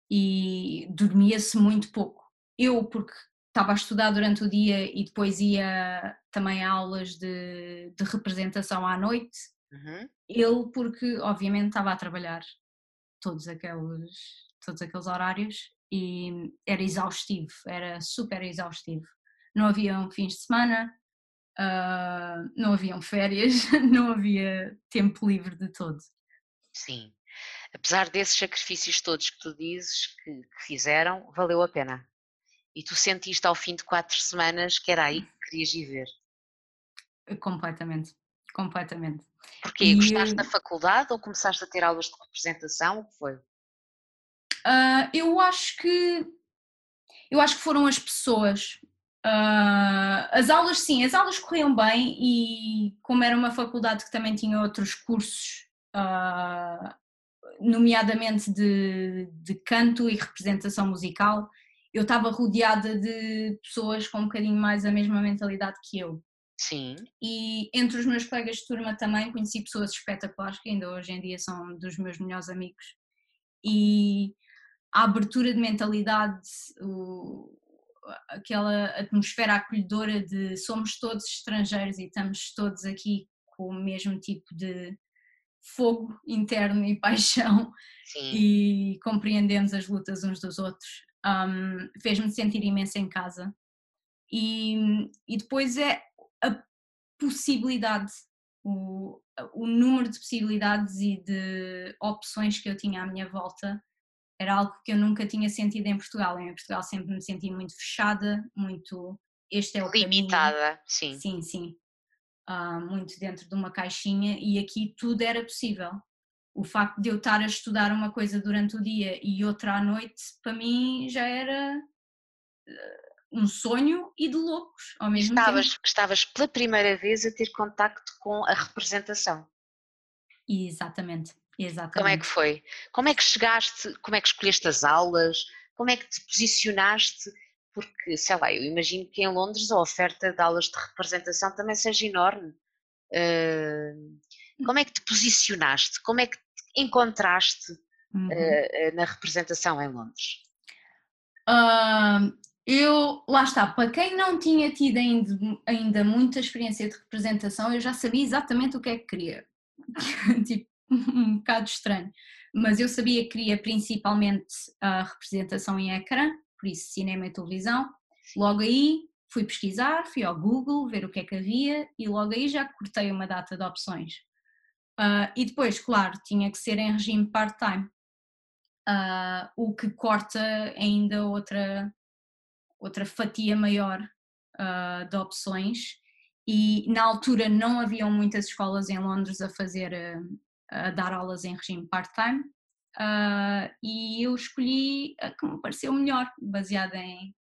E dormia-se muito pouco. Eu, porque estava a estudar durante o dia e depois ia também a aulas de, de representação à noite. Uhum. Ele, porque obviamente estava a trabalhar todos aqueles, todos aqueles horários e era exaustivo, era super exaustivo. Não haviam fins de semana, uh, não haviam férias, não havia tempo livre de todo. Sim apesar desses sacrifícios todos que tu dizes que, que fizeram, valeu a pena. E tu sentiste ao fim de quatro semanas que era aí que querias viver. Completamente, completamente. Porquê? E... Gostaste da faculdade ou começaste a ter aulas de representação? O que foi? Uh, eu acho que eu acho que foram as pessoas. Uh, as aulas, sim, as aulas corriam bem e como era uma faculdade que também tinha outros cursos uh, nomeadamente de, de canto e representação musical, eu estava rodeada de pessoas com um bocadinho mais a mesma mentalidade que eu. Sim. E entre os meus colegas de turma também conheci pessoas espetaculares que ainda hoje em dia são dos meus melhores amigos. E a abertura de mentalidade, o, aquela atmosfera acolhedora de somos todos estrangeiros e estamos todos aqui com o mesmo tipo de, fogo interno e paixão Sim. e compreendemos as lutas uns dos outros. Um, Fez-me sentir imenso em casa. E, e depois é a possibilidade, o, o número de possibilidades e de opções que eu tinha à minha volta era algo que eu nunca tinha sentido em Portugal. Em Portugal sempre me senti muito fechada, muito este é o limitada, caminho. sim. Sim, sim uh, muito dentro de uma caixinha e aqui tudo era possível. O facto de eu estar a estudar uma coisa durante o dia e outra à noite, para mim já era uh, um sonho e de loucos ao mesmo estavas, tempo. Estavas pela primeira vez a ter contacto com a representação. Exatamente, exatamente. Como é que foi? Como é que chegaste, como é que escolheste as aulas, como é que te posicionaste porque, sei lá, eu imagino que em Londres a oferta de aulas de representação também seja enorme. Uh, como é que te posicionaste? Como é que te encontraste uhum. uh, na representação em Londres? Uh, eu, lá está, para quem não tinha tido ainda, ainda muita experiência de representação, eu já sabia exatamente o que é que queria. tipo, um bocado estranho. Mas eu sabia que queria principalmente a representação em ecrã, por isso cinema e televisão. Logo aí fui pesquisar, fui ao Google ver o que é que havia e logo aí já cortei uma data de opções. Uh, e depois, claro, tinha que ser em regime part-time, uh, o que corta ainda outra, outra fatia maior uh, de opções. E na altura não haviam muitas escolas em Londres a fazer, a dar aulas em regime part-time, Uh, e eu escolhi a que me pareceu melhor, baseada em,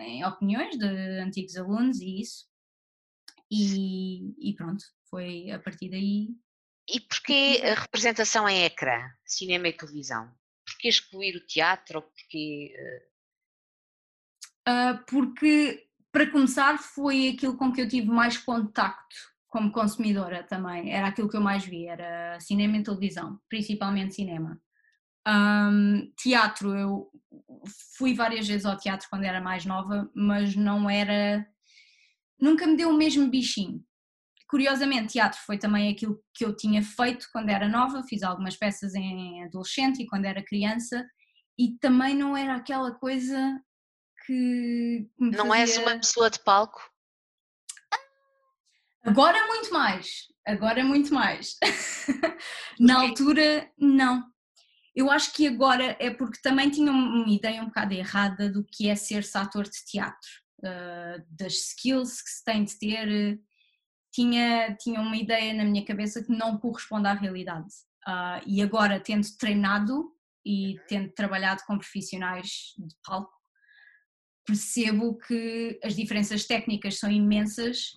em opiniões de antigos alunos e isso. E, e, pronto, foi a partir daí. E porquê a representação em ecrã, cinema e televisão? Porquê excluir o teatro? Porquê, uh, porque, para começar, foi aquilo com que eu tive mais contacto como consumidora também. Era aquilo que eu mais vi, era cinema e televisão, principalmente cinema. Um, teatro, eu fui várias vezes ao teatro quando era mais nova, mas não era. Nunca me deu o mesmo bichinho. Curiosamente, teatro foi também aquilo que eu tinha feito quando era nova, fiz algumas peças em adolescente e quando era criança, e também não era aquela coisa que. não fazia... és uma pessoa de palco? Agora muito mais, agora muito mais. Na altura, não eu acho que agora é porque também tinha uma ideia um bocado errada do que é ser-se ator de teatro, uh, das skills que se tem de ter. Tinha, tinha uma ideia na minha cabeça que não corresponde à realidade. Uh, e agora, tendo treinado e uhum. tendo trabalhado com profissionais de palco, percebo que as diferenças técnicas são imensas,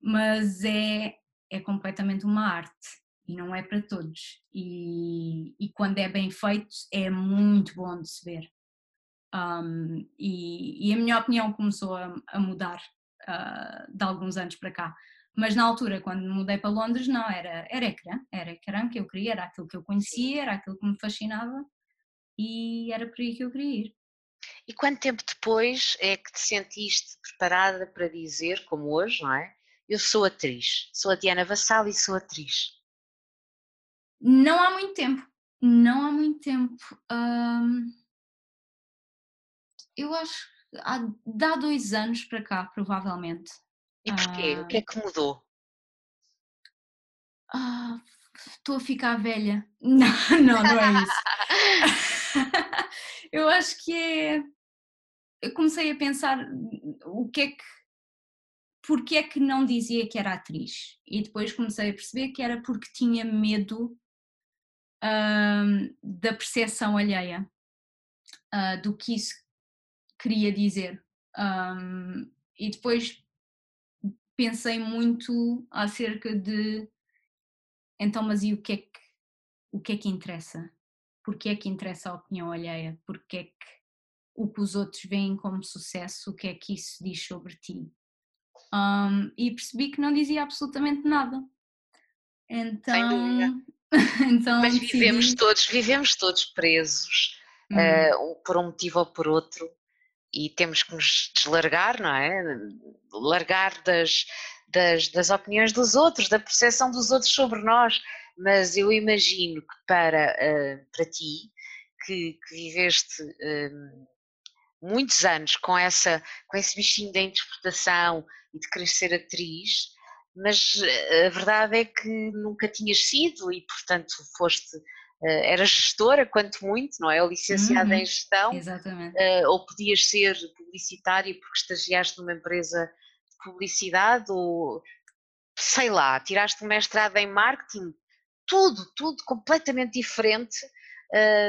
mas é, é completamente uma arte e não é para todos. E, e quando é bem feito, é muito bom de se ver. Um, e, e, a minha opinião começou a, a mudar uh, de alguns anos para cá. Mas na altura, quando mudei para Londres, não, era, era ecrã, era ecrã que eu queria, era aquilo que eu conhecia, era aquilo que me fascinava e era por aí que eu queria ir. E quanto tempo depois é que te sentiste preparada para dizer, como hoje, não é? Eu sou atriz, sou a Diana Vassal e sou atriz. Não há muito tempo, não há muito tempo. eu acho que há, há dois anos para cá, provavelmente. E porquê? o que é que mudou? Ah, estou a ficar velha. Não, não, não é isso. eu acho que é. Eu comecei a pensar o que é que. Porque é que não dizia que era atriz? E depois comecei a perceber que era porque tinha medo da percepção alheia, uh, do que isso queria dizer. Um, e depois pensei muito acerca de então, mas e o que é que, o que, é que interessa? Porquê é que interessa a opinião alheia? Porquê é que o que os outros veem como sucesso, o que é que isso diz sobre ti? Um, e percebi que não dizia absolutamente nada. Então, então, Mas vivemos decidi... todos, vivemos todos presos uhum. uh, por um motivo ou por outro e temos que nos deslargar, não é? Largar das, das, das opiniões dos outros, da percepção dos outros sobre nós. Mas eu imagino que para, uh, para ti, que, que viveste uh, muitos anos com, essa, com esse bichinho da interpretação e de querer ser atriz, mas eh, a verdade é que nunca tinhas sido e, portanto, foste, eh, eras gestora, quanto muito, não é? Ou licenciada uhum, em gestão, exatamente. Eh, ou podias ser publicitária porque estagiaste numa empresa de publicidade, ou sei lá, tiraste um mestrado em marketing, tudo, tudo completamente diferente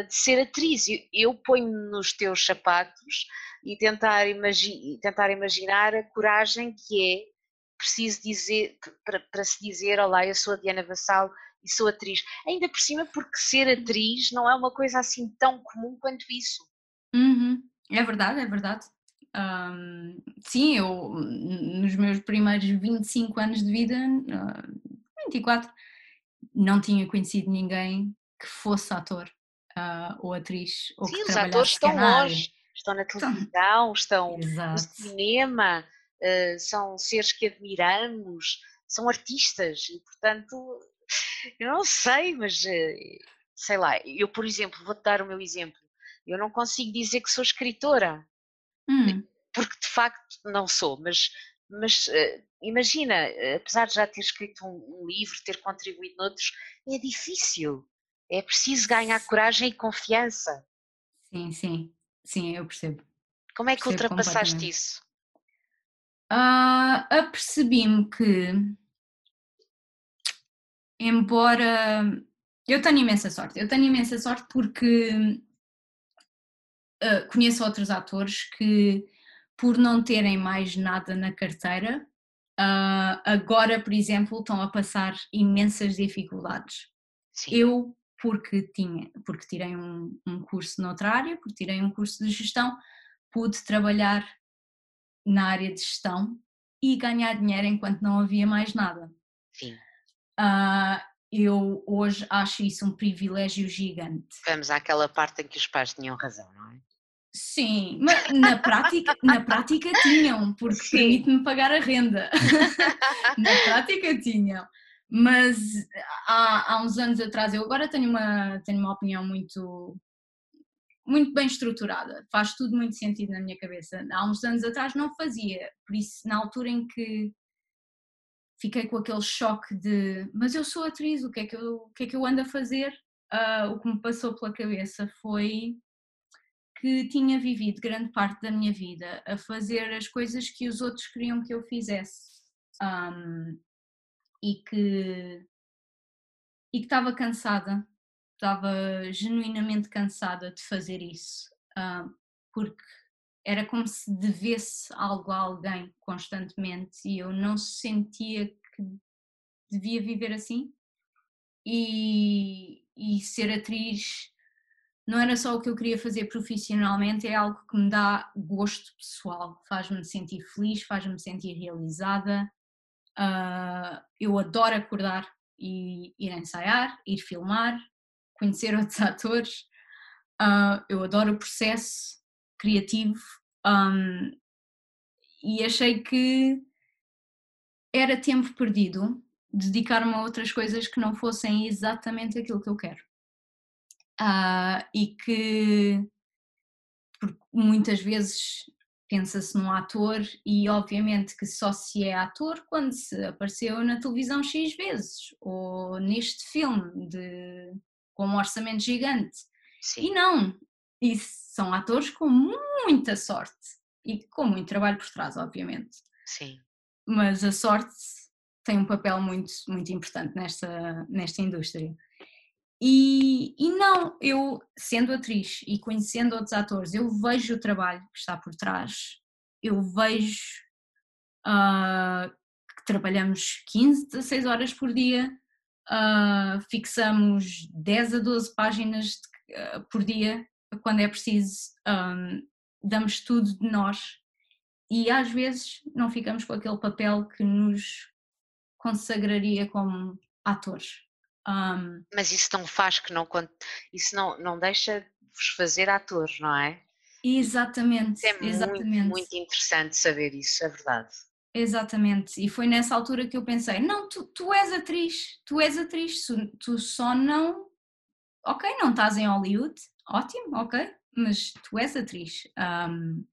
de ser atriz. Eu ponho-me nos teus sapatos e tentar, imagi tentar imaginar a coragem que é preciso dizer, para, para se dizer, olá, eu sou a Diana Vassal e sou atriz. Ainda por cima porque ser atriz não é uma coisa assim tão comum quanto isso. Uhum. É verdade, é verdade. Um, sim, eu nos meus primeiros 25 anos de vida, uh, 24, não tinha conhecido ninguém que fosse ator uh, ou atriz. Ou sim, os atores estão longe, estão na televisão, estão, estão no cinema, uh, são seres que admiramos, são artistas e, portanto, eu não sei, mas uh, sei lá, eu, por exemplo, vou-te dar o meu exemplo, eu não consigo dizer que sou escritora, hum. porque de facto não sou, mas, mas uh, imagina, apesar de já ter escrito um, um livro, ter contribuído noutros, é difícil. É preciso ganhar coragem e confiança. Sim, sim, sim, eu percebo. Como é que percebo ultrapassaste isso? uh, apercebi-me que, embora eu tenho imensa sorte, eu tenho imensa sorte porque uh, conheço outros atores que, por não terem mais nada na carteira, uh, agora, por exemplo, estão a passar imensas dificuldades. Sim. Eu, porque tinha, porque tirei um, um curso noutra área, porque tirei um curso de gestão, pude trabalhar na área de gestão e ganhar dinheiro enquanto não havia mais nada. Sim. Uh, eu hoje acho isso um privilégio gigante. Vamos àquela parte em que os pais tinham razão, não é? Sim, mas na prática, na prática tinham, porque permite-me pagar a renda. na prática tinham. Mas há, há uns anos atrás, eu agora tenho uma, tenho uma opinião muito muito bem estruturada, faz tudo muito sentido na minha cabeça. Há uns anos atrás não fazia, por isso, na altura em que fiquei com aquele choque de mas eu sou atriz, o que é que eu, o que é que eu ando a fazer? uh, o que me passou pela cabeça foi que tinha vivido grande parte da minha vida a fazer as coisas que os outros queriam que eu fizesse um, e que e que estava cansada, estava genuinamente cansada de fazer isso, uh, porque era como se devesse algo a alguém constantemente e eu não sentia que devia viver assim. E, e ser atriz não era só o que eu queria fazer profissionalmente, é algo que me dá gosto pessoal, faz-me sentir feliz, faz-me sentir realizada. Uh, eu adoro acordar e ir ensaiar, ir filmar, conhecer outros atores. Uh, eu adoro o processo criativo um, e achei que era tempo perdido dedicar-me a outras coisas que não fossem exatamente aquilo que eu quero. Uh, e que muitas vezes pensa-se num ator e obviamente que só se é ator quando se apareceu na televisão X vezes ou neste filme de, com um orçamento gigante. Sim. E não, e são atores com muita sorte e com muito trabalho por trás, obviamente. Sim. Mas a sorte tem um papel muito, muito importante nesta, nesta indústria. E, e não, eu sendo atriz e conhecendo outros atores, eu vejo o trabalho que está por trás, eu vejo uh, que trabalhamos 15, 16 horas por dia, uh, fixamos 10 a 12 páginas de, uh, por dia quando é preciso, um, damos tudo de nós e às vezes não ficamos com aquele papel que nos consagraria como atores. Um, Mas isso não faz que não isso não, não deixa vos fazer atores, não é? Exatamente. é exatamente. Muito, muito interessante saber isso, é verdade. Exatamente, e foi nessa altura que eu pensei: não, tu, tu és atriz, tu és atriz, tu só não. Ok, não estás em Hollywood, ótimo, ok, mas tu és atriz. Um,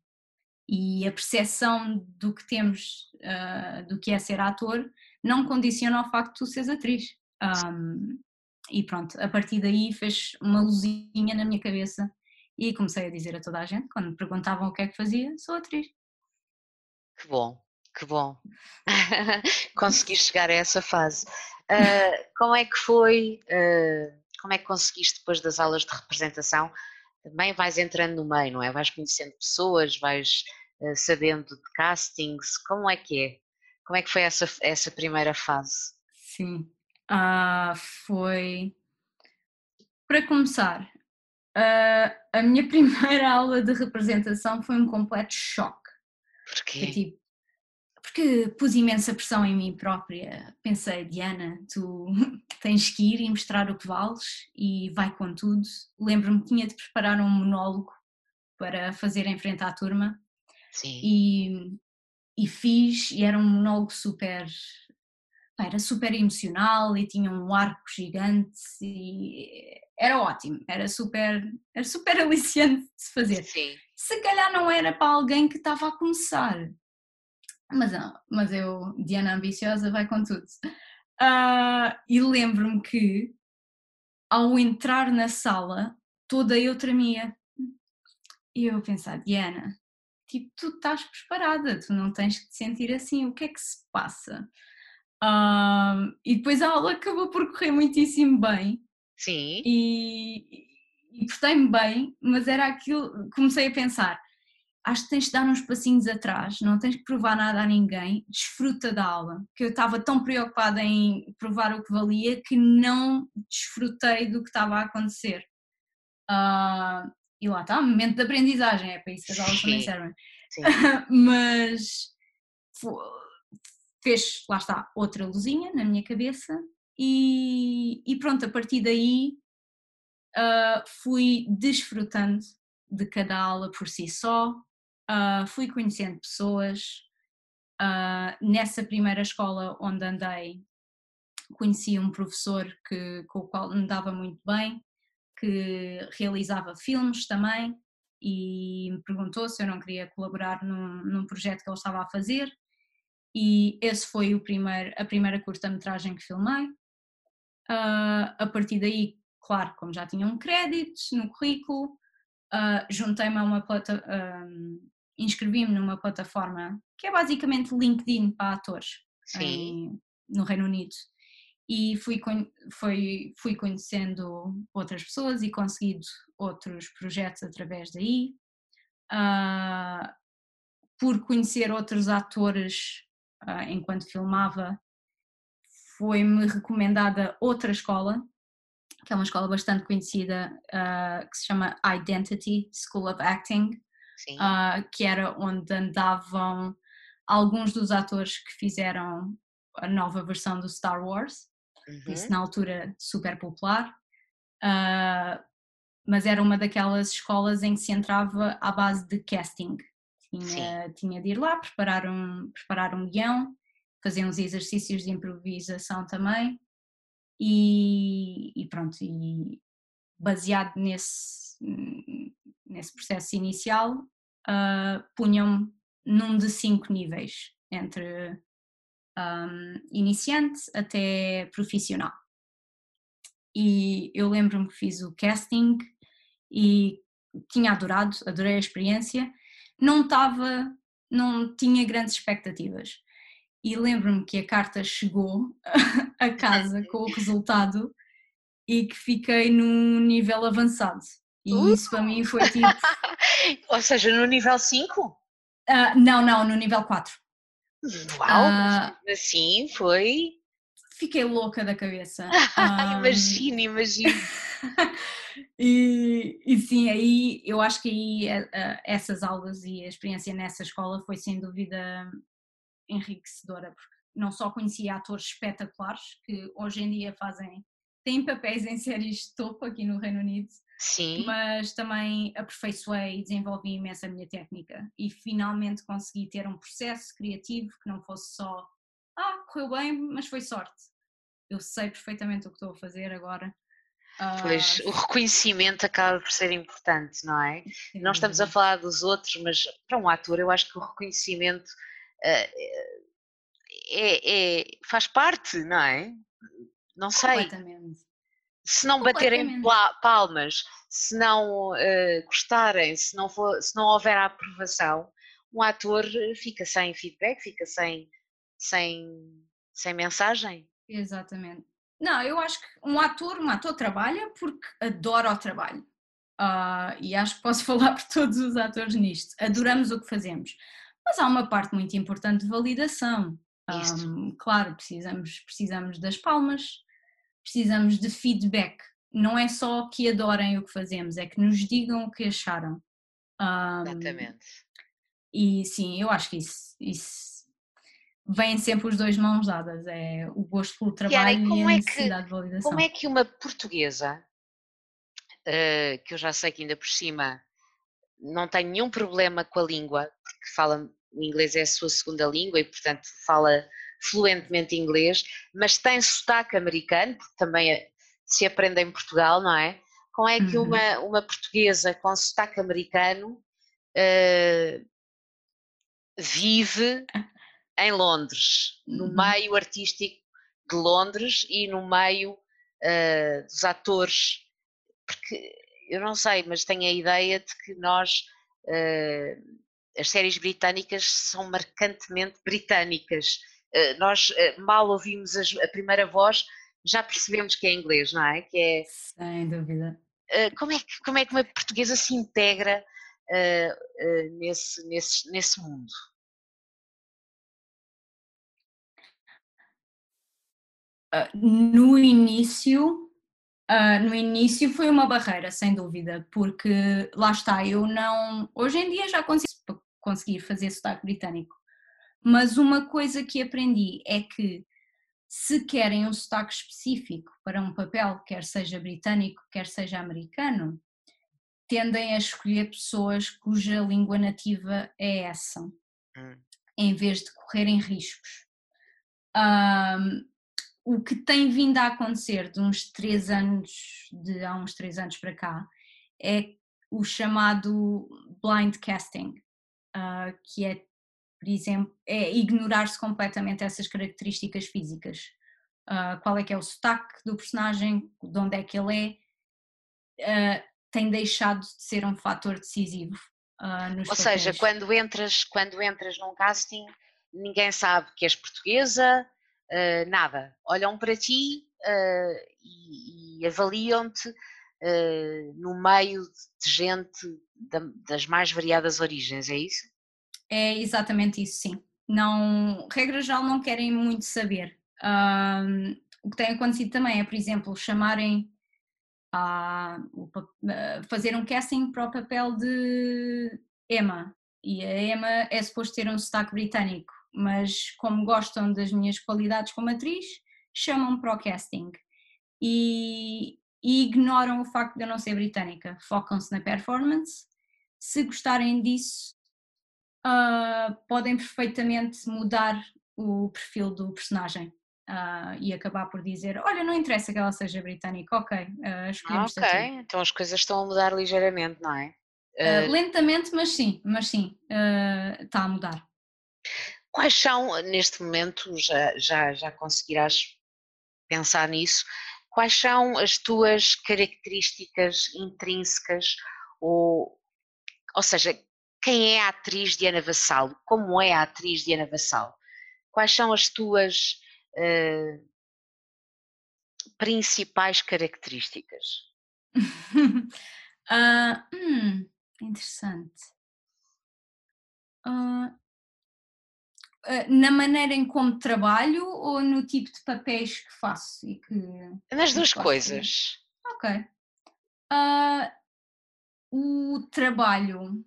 e a percepção do que temos, uh, do que é ser ator, não condiciona ao facto de tu seres atriz. Um, e pronto, a partir daí fez uma luzinha na minha cabeça e comecei a dizer a toda a gente, quando me perguntavam o que é que fazia, sou atriz. Que bom, que bom. Consegui chegar a essa fase. Uh, como é que foi, uh, como é que conseguiste depois das aulas de representação? Também vais entrando no meio, não é? Vais conhecendo pessoas, vais uh, sabendo de castings, como é que é? Como é que foi essa, essa primeira fase? Sim, uh, foi. Para começar, uh, a minha primeira aula de representação foi um completo choque. Porquê? tipo, porque pus imensa pressão em mim própria. Pensei, Diana, tu tens que ir e mostrar o que vales e vai com tudo. Lembro-me que tinha de preparar um monólogo para fazer em frente à turma. Sim. E e fiz, e era um monólogo super. Era super emocional e tinha um arco gigante e era ótimo, era super, era super aliciante de se fazer. Sim. Se calhar não era para alguém que estava a começar, mas não, mas eu, Diana Ambiciosa, vai com tudo. Uh, e lembro-me que ao entrar na sala, toda eu tremia. E eu pensar, Diana, tipo, tu estás preparada, tu não tens que te sentir assim, o que é que se passa? Um, e depois a aula acabou por correr muitíssimo bem. Sim. E, e portei-me bem, mas era aquilo, comecei a pensar, acho que tens de dar uns passinhos atrás, não tens que provar nada a ninguém, desfruta da aula, que eu estava tão preocupada em provar o que valia que não desfrutei do que estava a acontecer. Uh, e lá está, momento de aprendizagem, é para isso que as aulas também servem. Mas fez, lá está, outra luzinha na minha cabeça e, e pronto, a partir daí uh, fui desfrutando de cada aula por si só, uh, fui conhecendo pessoas. Uh, nessa primeira escola onde andei, conheci um professor que, com o qual me dava muito bem, que realizava filmes também e me perguntou se eu não queria colaborar num, num projeto que ele estava a fazer e esse foi o primeiro, a primeira curta-metragem que filmei. Uh, a partir daí claro, como já tinha um crédito no currículo, uh, juntei-me a uma plataforma, inscrevi-me numa plataforma que é basicamente LinkedIn para atores em, no Reino Unido e fui, fui, fui conhecendo outras pessoas e conseguido outros projetos através daí. Por conhecer outros atores uh, enquanto filmava, foi-me recomendada outra escola, que é uma escola bastante conhecida, uh, que se chama Identity School of Acting, que era onde andavam alguns dos atores que fizeram a nova versão do Star Wars uhum. isso na altura super popular, uh, mas era uma daquelas escolas em que se entrava à base de casting. Tinha, tinha de ir lá preparar um, preparar um guião, fazer uns exercícios de improvisação também e, e pronto, e baseado nesse, nesse processo inicial, uh, punham-me num de cinco níveis, entre um, iniciante até profissional. E eu lembro-me que fiz o casting e tinha adorado, adorei a experiência. Não estava, não tinha grandes expectativas. E lembro-me que a carta chegou a casa com o resultado e que fiquei num nível avançado. E uh! isso para mim foi tipo. Ou seja, no nível 5? Uh, ah, não, não, no nível 4. Uau! Uh, assim foi. Fiquei louca da cabeça. imagino, imagino. e, e sim, aí eu acho que aí uh, essas aulas e a experiência nessa escola foi sem dúvida enriquecedora, porque não só conhecia atores espetaculares que hoje em dia fazem, têm papéis em séries de topo aqui no Reino Unido, Sim. mas também aperfeiçoei e desenvolvi imenso a minha técnica e finalmente consegui ter um processo criativo que não fosse só ah, correu bem, mas foi sorte. Eu sei perfeitamente o que estou a fazer agora. Pois, uh, o reconhecimento acaba por ser importante, não é? Sim. Não estamos a falar dos outros, mas para um ator eu acho que o reconhecimento uh, é, é, faz parte, não é? Não sei. Se não baterem palmas, se não uh, gostarem, se não, for, se não houver a aprovação, um ator fica sem feedback, fica sem, sem, sem mensagem. Exatamente. Não, eu acho que um ator, um ator trabalha porque adora o trabalho. Uh, e acho que posso falar por todos os atores nisto. Adoramos o que fazemos. Mas há uma parte muito importante de validação. Um, claro, precisamos, precisamos das palmas, precisamos de feedback. Não é só que adorem o que fazemos, é que nos digam o que acharam. Um, Exatamente. E sim, eu acho que isso, isso vêm sempre os dois mãos dadas, é o gosto pelo trabalho e, e a necessidade que, de validação. Como é que uma portuguesa, uh, que eu já sei que ainda por cima não tem nenhum problema com a língua, porque fala, o inglês é a sua segunda língua e portanto fala fluentemente inglês, mas tem sotaque americano, porque também é, se aprende em Portugal, não é? Como é que uhum. uma, uma portuguesa com sotaque americano uh, vive em Londres, no uhum. meio artístico de Londres e no meio uh, dos atores? Porque eu não sei, mas tenho a ideia de que nós. Uh, as séries britânicas são marcantemente britânicas eh, nós mal ouvimos a primeira voz, já percebemos que é inglês, não é? Que é Sem dúvida. Como é que, como é que uma portuguesa se integra nesse, nesse, nesse mundo? No início, no início foi uma barreira, sem dúvida, porque lá está, eu não. Hoje em dia já consigo conseguir fazer sotaque britânico mas uma coisa que aprendi é que se querem um sotaque específico para um papel, quer seja britânico, quer seja americano, tendem a escolher pessoas cuja língua nativa é essa, hum. em vez de correrem riscos. Um, o que tem vindo a acontecer de uns três anos, de há uns três anos para cá, é o chamado blind casting, uh, que é por exemplo, é ignorar-se completamente essas características físicas. Uh, qual é que é o sotaque do personagem, de onde é que ele é, uh, tem deixado de ser um fator decisivo. Ou seja, quando entras, quando entras num casting, ninguém sabe que és portuguesa, uh, nada. Olham para ti e, e avaliam-te no meio de gente das mais variadas origens, é isso? É exatamente isso, sim. Não, regra geral, não querem muito saber. Um, o que tem acontecido também é, por exemplo, chamarem a, fazer um casting para o papel de Emma. E a Emma é suposto ter um sotaque britânico, mas como gostam das minhas qualidades como atriz, chamam para o casting. E, e ignoram o facto de eu não ser britânica, focam-se na performance. Se gostarem disso, uh, podem perfeitamente mudar o perfil do personagem uh, e acabar por dizer: Olha, não interessa que ela seja britânica, ok, uh, escolhemos Ok, então as coisas estão a mudar ligeiramente, não é? Uh, lentamente, mas sim, mas sim, está a mudar. Quais são, neste momento, já, já, já conseguirás pensar nisso, quais são as tuas características intrínsecas ou, ou seja, quem é a atriz Diana Vassalo? Como é a atriz Diana Vassalo? Quais são as tuas uh, principais características? uh, hum, interessante. Uh, na maneira em como trabalho ou no tipo de papéis que faço e que nas duas coisas ok uh, o trabalho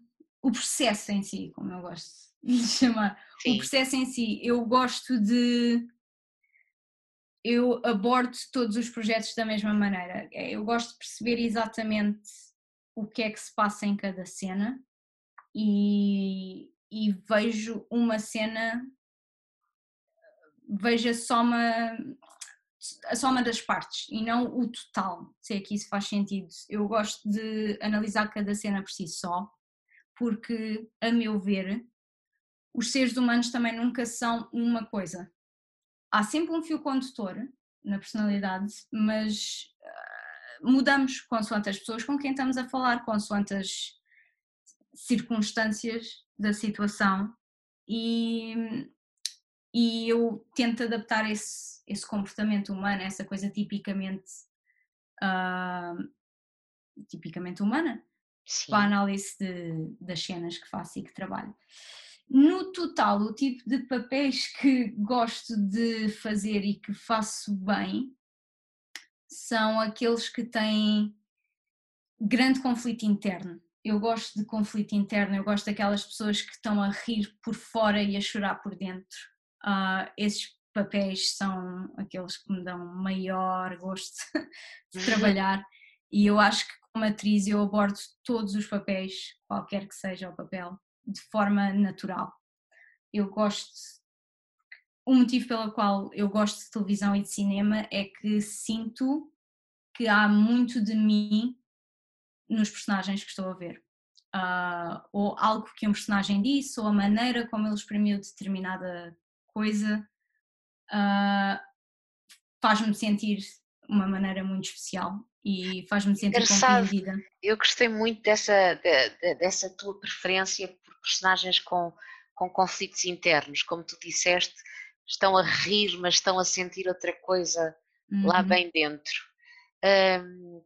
o processo em si, como eu gosto de chamar, Sim. o processo em si, eu gosto de. Eu abordo todos os projetos da mesma maneira. É, eu gosto de perceber exatamente o que é que se passa em cada cena e, e vejo uma cena, vejo a soma, a soma das partes e não o total, se é que isso faz sentido. Eu gosto de analisar cada cena por si só porque, a meu ver, os seres humanos também nunca são uma coisa. Há sempre um fio condutor na personalidade, mas uh, mudamos consoante as pessoas com quem estamos a falar, consoante as circunstâncias da situação e, e eu tento adaptar esse, esse comportamento humano, essa coisa tipicamente uh, tipicamente humana Sim. para a análise de, das cenas que faço e que trabalho. No total, o tipo de papéis que gosto de fazer e que faço bem são aqueles que têm grande conflito interno. Eu gosto de conflito interno, eu gosto daquelas pessoas que estão a rir por fora e a chorar por dentro. Uh, esses papéis são aqueles que me dão maior gosto de trabalhar e eu acho que como atriz eu abordo todos os papéis, qualquer que seja o papel, de forma natural. Eu gosto. O motivo pelo qual eu gosto de televisão e de cinema é que sinto que há muito de mim nos personagens que estou a ver. Uh, ou algo que um personagem disse, ou a maneira como ele exprimiu determinada coisa, uh, faz-me sentir uma maneira muito especial e faz-me sentir compreendida. Eu gostei muito dessa, de, de, dessa tua preferência por personagens com, com conflitos internos, como tu disseste, estão a rir, mas estão a sentir outra coisa uhum. lá bem dentro. Um,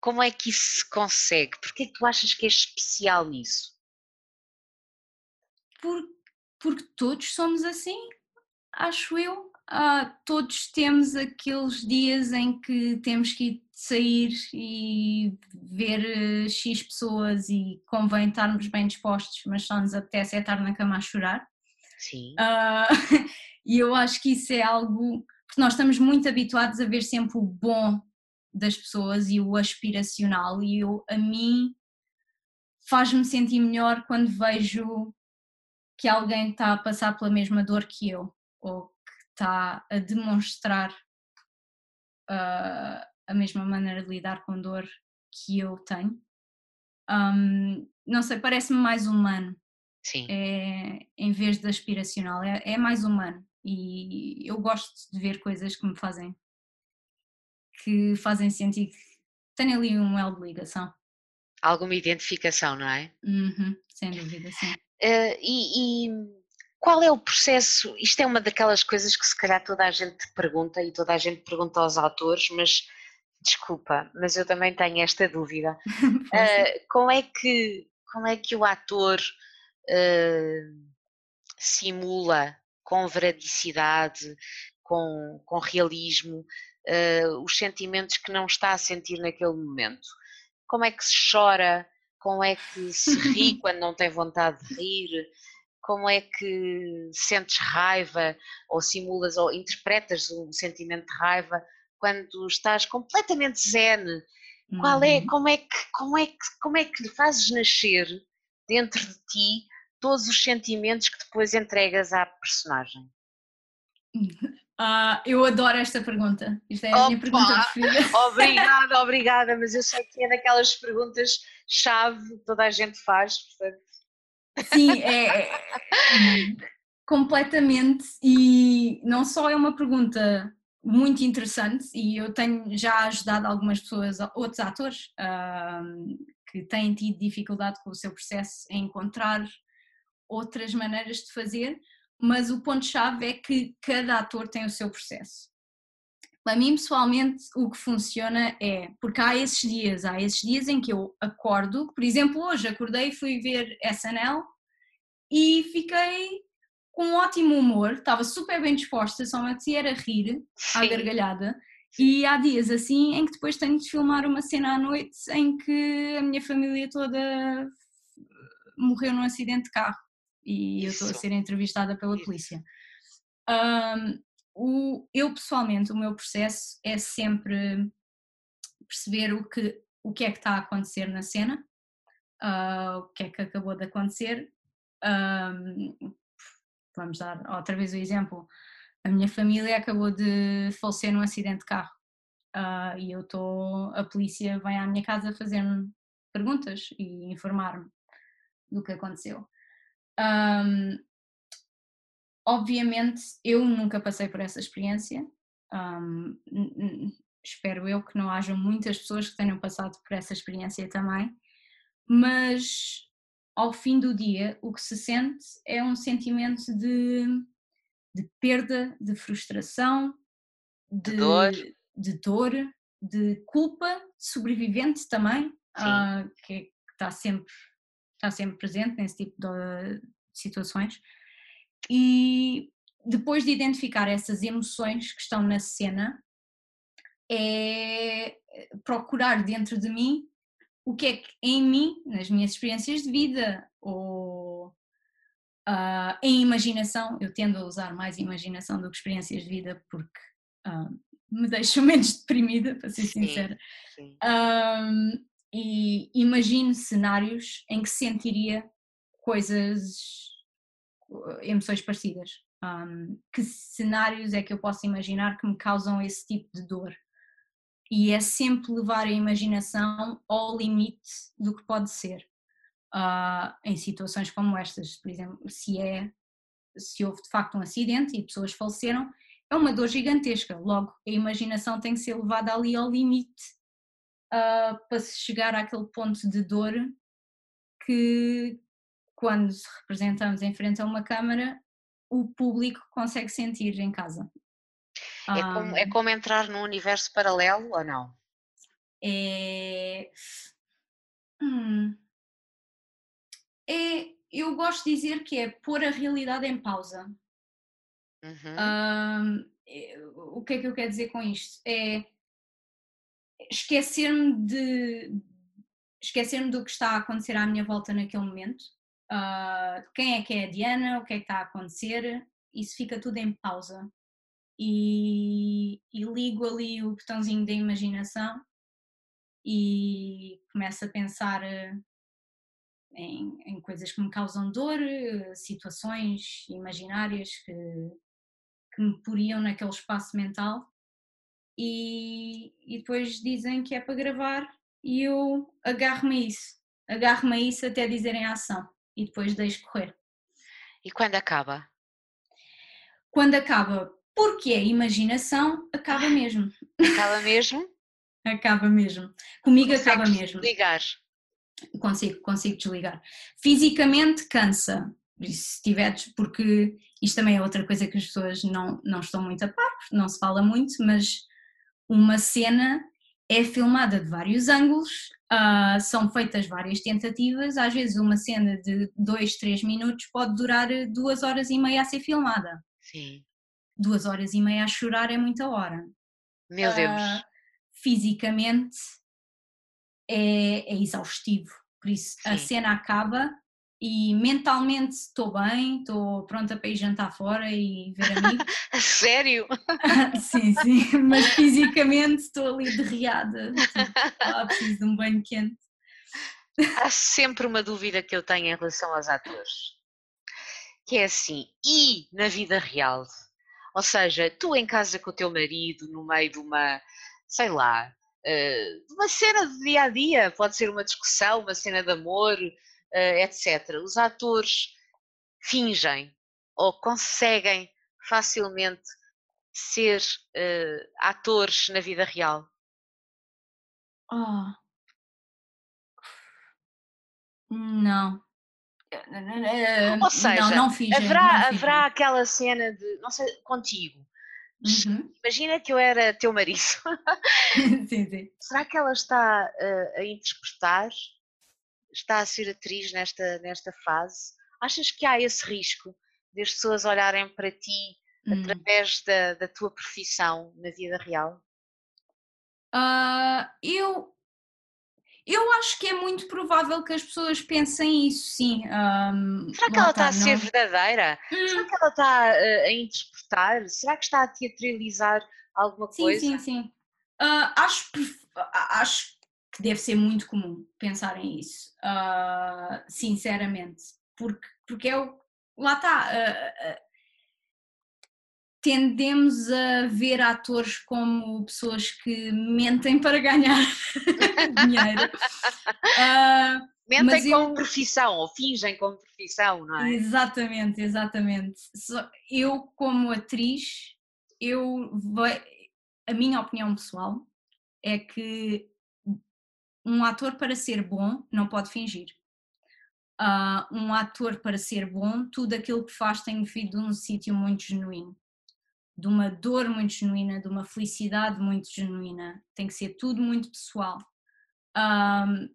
como é que isso se consegue? Porquê é que tu achas que é especial nisso? Por, porque todos somos assim, acho eu. Ah, todos temos aqueles dias em que temos que sair e ver uh, X pessoas e convém estarmos bem dispostos, mas só nos apetece é estar na cama a chorar. Sim. Uh, e eu acho que isso é algo que nós estamos muito habituados a ver sempre o bom das pessoas e o aspiracional, e eu, a mim faz-me sentir melhor quando vejo que alguém está a passar pela mesma dor que eu, ou está a demonstrar uh, a mesma maneira de lidar com dor que eu tenho. Um, não sei, parece-me mais humano. Sim. É, em vez de aspiracional, é, é mais humano. E eu gosto de ver coisas que me fazem que fazem sentir que tenho ali um elo de ligação. Alguma identificação, não é? Uhum, sem dúvida, sim. Uh, e, e, qual é o processo? Isto é uma daquelas coisas que se calhar toda a gente pergunta e toda a gente pergunta aos autores, mas desculpa, mas eu também tenho esta dúvida. uh, como, é que, como é que o ator uh, simula com veradicidade, com, com realismo, uh, os sentimentos que não está a sentir naquele momento? Como é que se chora? Como é que se ri quando não tem vontade de rir? Como é que sentes raiva ou simulas ou interpretas um sentimento de raiva quando estás completamente zen? Qual é, uhum. como é que, como é que, como é que lhe fazes nascer dentro de ti todos os sentimentos que depois entregas à personagem? Uh, eu adoro esta pergunta. Isto é a Opa! minha pergunta preferida. Obrigada, obrigada, mas eu sei que é daquelas perguntas chave que toda a gente faz, portanto. Sim, é, é completamente. E não só é uma pergunta muito interessante, e eu tenho já ajudado algumas pessoas, outros atores, uh, que têm tido dificuldade com o seu processo em encontrar outras maneiras de fazer, mas o ponto-chave é que cada ator tem o seu processo. Para mim, pessoalmente, o que funciona é, porque há esses dias, há esses dias em que eu acordo, por exemplo, hoje acordei, fui ver SNL e fiquei com um ótimo humor, estava super bem disposta, só me era rir, à gargalhada, e há dias assim em que depois tenho de filmar uma cena à noite em que a minha família toda morreu num acidente de carro e Isso. eu estou a ser entrevistada pela Isso. polícia. Um, o, eu pessoalmente, o meu processo é sempre perceber o que, o que é que está a acontecer na cena, uh, o que é que acabou de acontecer. Um, vamos dar outra vez o exemplo. A minha família acabou de falecer num acidente de carro uh, e eu estou, a polícia vem à minha casa fazer-me perguntas e informar-me do que aconteceu. Um, obviamente, eu nunca passei por essa experiência. Um, espero eu que não haja muitas pessoas que tenham passado por essa experiência também, mas ao fim do dia o que se sente é um sentimento de, de perda, de frustração, de, de, dor. de dor, de culpa, sobrevivente também, uh, que, que está sempre está sempre presente nesse tipo de, situações. E depois de identificar essas emoções que estão na cena, é procurar dentro de mim o que é que em mim, nas minhas experiências de vida ou uh, em imaginação, eu tendo a usar mais imaginação do que experiências de vida porque uh, me deixam menos deprimida, para ser sim, sincera. Sim. Um, e imagino cenários em que sentiria coisas, eh, emoções parecidas. Um, que cenários é que eu posso imaginar que me causam esse tipo de dor? E é sempre levar a imaginação ao limite do que pode ser. Uh, em situações como estas, por exemplo, se é se houve de facto um acidente e pessoas faleceram, é uma dor gigantesca. Logo, a imaginação tem que ser levada ali ao limite uh, para se chegar àquele ponto de dor que, quando representamos em frente a uma câmara, o público consegue sentir em casa. É como, é como entrar num universo paralelo ou não? É. Hum, é. Eu gosto de dizer que é pôr a realidade em pausa. Uhum. é, o que é que eu quero dizer com isto? É esquecer-me de esquecer-me do que está a acontecer à minha volta naquele momento. Uh, quem é que é a Diana, o que é que está a acontecer, isso fica tudo em pausa. E, e ligo ali o botãozinho da imaginação e começo a pensar eh, em, em, coisas que me causam dor, situações imaginárias que, que me poriam naquele espaço mental e, e depois dizem que é para gravar e eu agarro-me a isso, agarro-me a isso até dizerem a ação e depois deixo correr. E quando acaba? Quando acaba, porque é imaginação, acaba mesmo. Acaba mesmo? acaba mesmo. Comigo acaba mesmo. Ligar. Consigo, consigo desligar. Fisicamente cansa, se tiveres, porque isto também é outra coisa que as pessoas não, não estão muito a par, porque não se fala muito, mas uma cena é filmada de vários ângulos, uh, são feitas várias tentativas, às vezes uma cena de 2, 3 minutos pode durar duas horas e meia a ser filmada. Sim. Duas horas e meia a chorar é muita hora. Meu Deus. Uh, fisicamente é, é, exaustivo, por isso Sim. a cena acaba e mentalmente estou bem, estou pronta para ir jantar fora e ver amigos. Sério? sim, sim, mas fisicamente estou ali derriada, tipo, ah, preciso de um banho quente. Há sempre uma dúvida que eu tenho em relação aos atores, que é assim, e na vida real? Ou seja, tu em casa com o teu marido, no meio de uma, sei lá, eh, de uma cena de dia a dia, pode ser uma discussão, uma cena de amor, etc. Os atores fingem ou conseguem facilmente ser uh, atores na vida real? Oh. Não. Ou seja, não, não fingem, haverá, não haverá aquela cena de, não sei, contigo. Uhum. Imagina que eu era teu marido. sim, sim. Será que ela está uh, a interpretar está a ser atriz nesta, nesta fase, achas que há esse risco de as pessoas olharem para ti hum. através da, da tua profissão na vida real? Uh, eu, eu acho que é muito provável que as pessoas pensem isso, sim. Um, Será que ela está, a ser verdadeira? Hum. Será que ela está a interpretar? Será que está a teatralizar alguma sim, coisa? Sim, sim, sim. Uh, acho, acho que deve ser muito comum pensarem isso, uh, sinceramente, porque, porque é o. Lá está. Uh, uh, tendemos a ver atores como pessoas que mentem para ganhar dinheiro. mentem como eu... profissão, ou fingem como profissão, não é? Exatamente, exatamente. Eu, como atriz, eu a minha opinião pessoal é que um ator para ser bom não pode fingir. Uh, um ator para ser bom, tudo aquilo que faz tem vindo de um sítio muito genuíno, de uma dor muito genuína, de uma felicidade muito genuína. Tem que ser tudo muito pessoal. Um,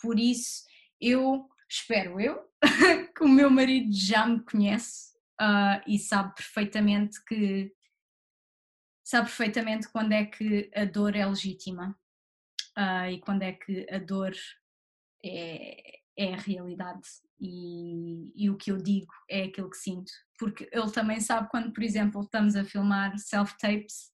por isso, eu espero eu que o meu marido já me conhece uh, e sabe perfeitamente que sabe perfeitamente quando é que a dor é legítima uh, e quando é que a dor é, é a realidade e, e, o que eu digo é aquilo que sinto. Porque ele também sabe quando, por exemplo, estamos a filmar self-tapes,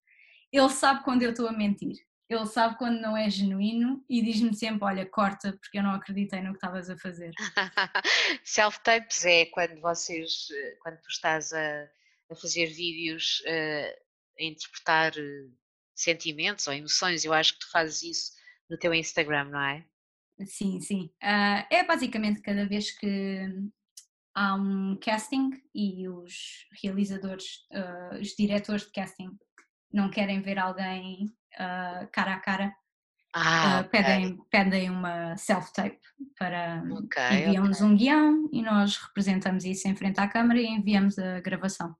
ele sabe quando eu estou a mentir. Ele sabe quando não é genuíno e diz-me sempre: Olha, corta, porque eu não acreditei no que estavas a fazer. Self-tapes é quando vocês, quando tu estás a, a fazer vídeos uh, a interpretar uh, sentimentos ou emoções, eu acho que tu fazes isso no teu Instagram, não é? Sim, sim. Uh, é basicamente cada vez que há um casting e os realizadores, uh, os diretores de casting não querem ver alguém uh, cara a cara, ah, okay. pedem, pedem uma self-tape para okay, enviam-nos okay. um guião e nós representamos isso em frente à câmara e enviamos a gravação.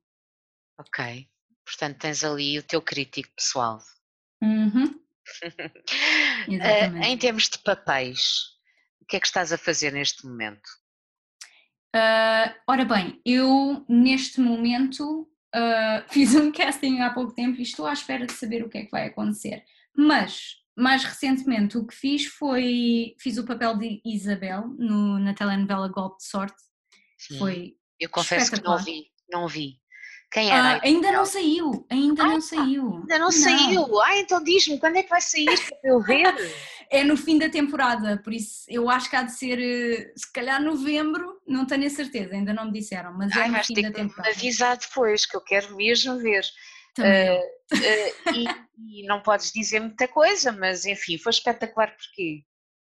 Ok. Portanto, tens ali o teu crítico pessoal. Uhum. uh, em termos de papéis, o que é que estás a fazer neste momento? Uh, ora bem, eu neste momento uh, fiz um casting há pouco tempo e estou à espera de saber o que é que vai acontecer. Mas, mais recentemente, o que fiz foi. Fiz o papel de Isabel no, na telenovela Golpe de Sorte. Sim, foi. Eu confesso que não vi, não vi. Quem era? Ah, ainda não saiu, ainda ah, não saiu. Ainda não, não. saiu. Ah, então diz-me, quando é que vai sair para eu ver? é no fim da temporada, por isso eu acho que há de ser, eh, se calhar novembro, não tenho a certeza, ainda não me disseram, mas é Ai, é no fim da temporada. Avisar depois, que eu quero mesmo ver. Uh, uh, e, e, não podes dizer muita coisa, mas enfim, foi espetacular porquê?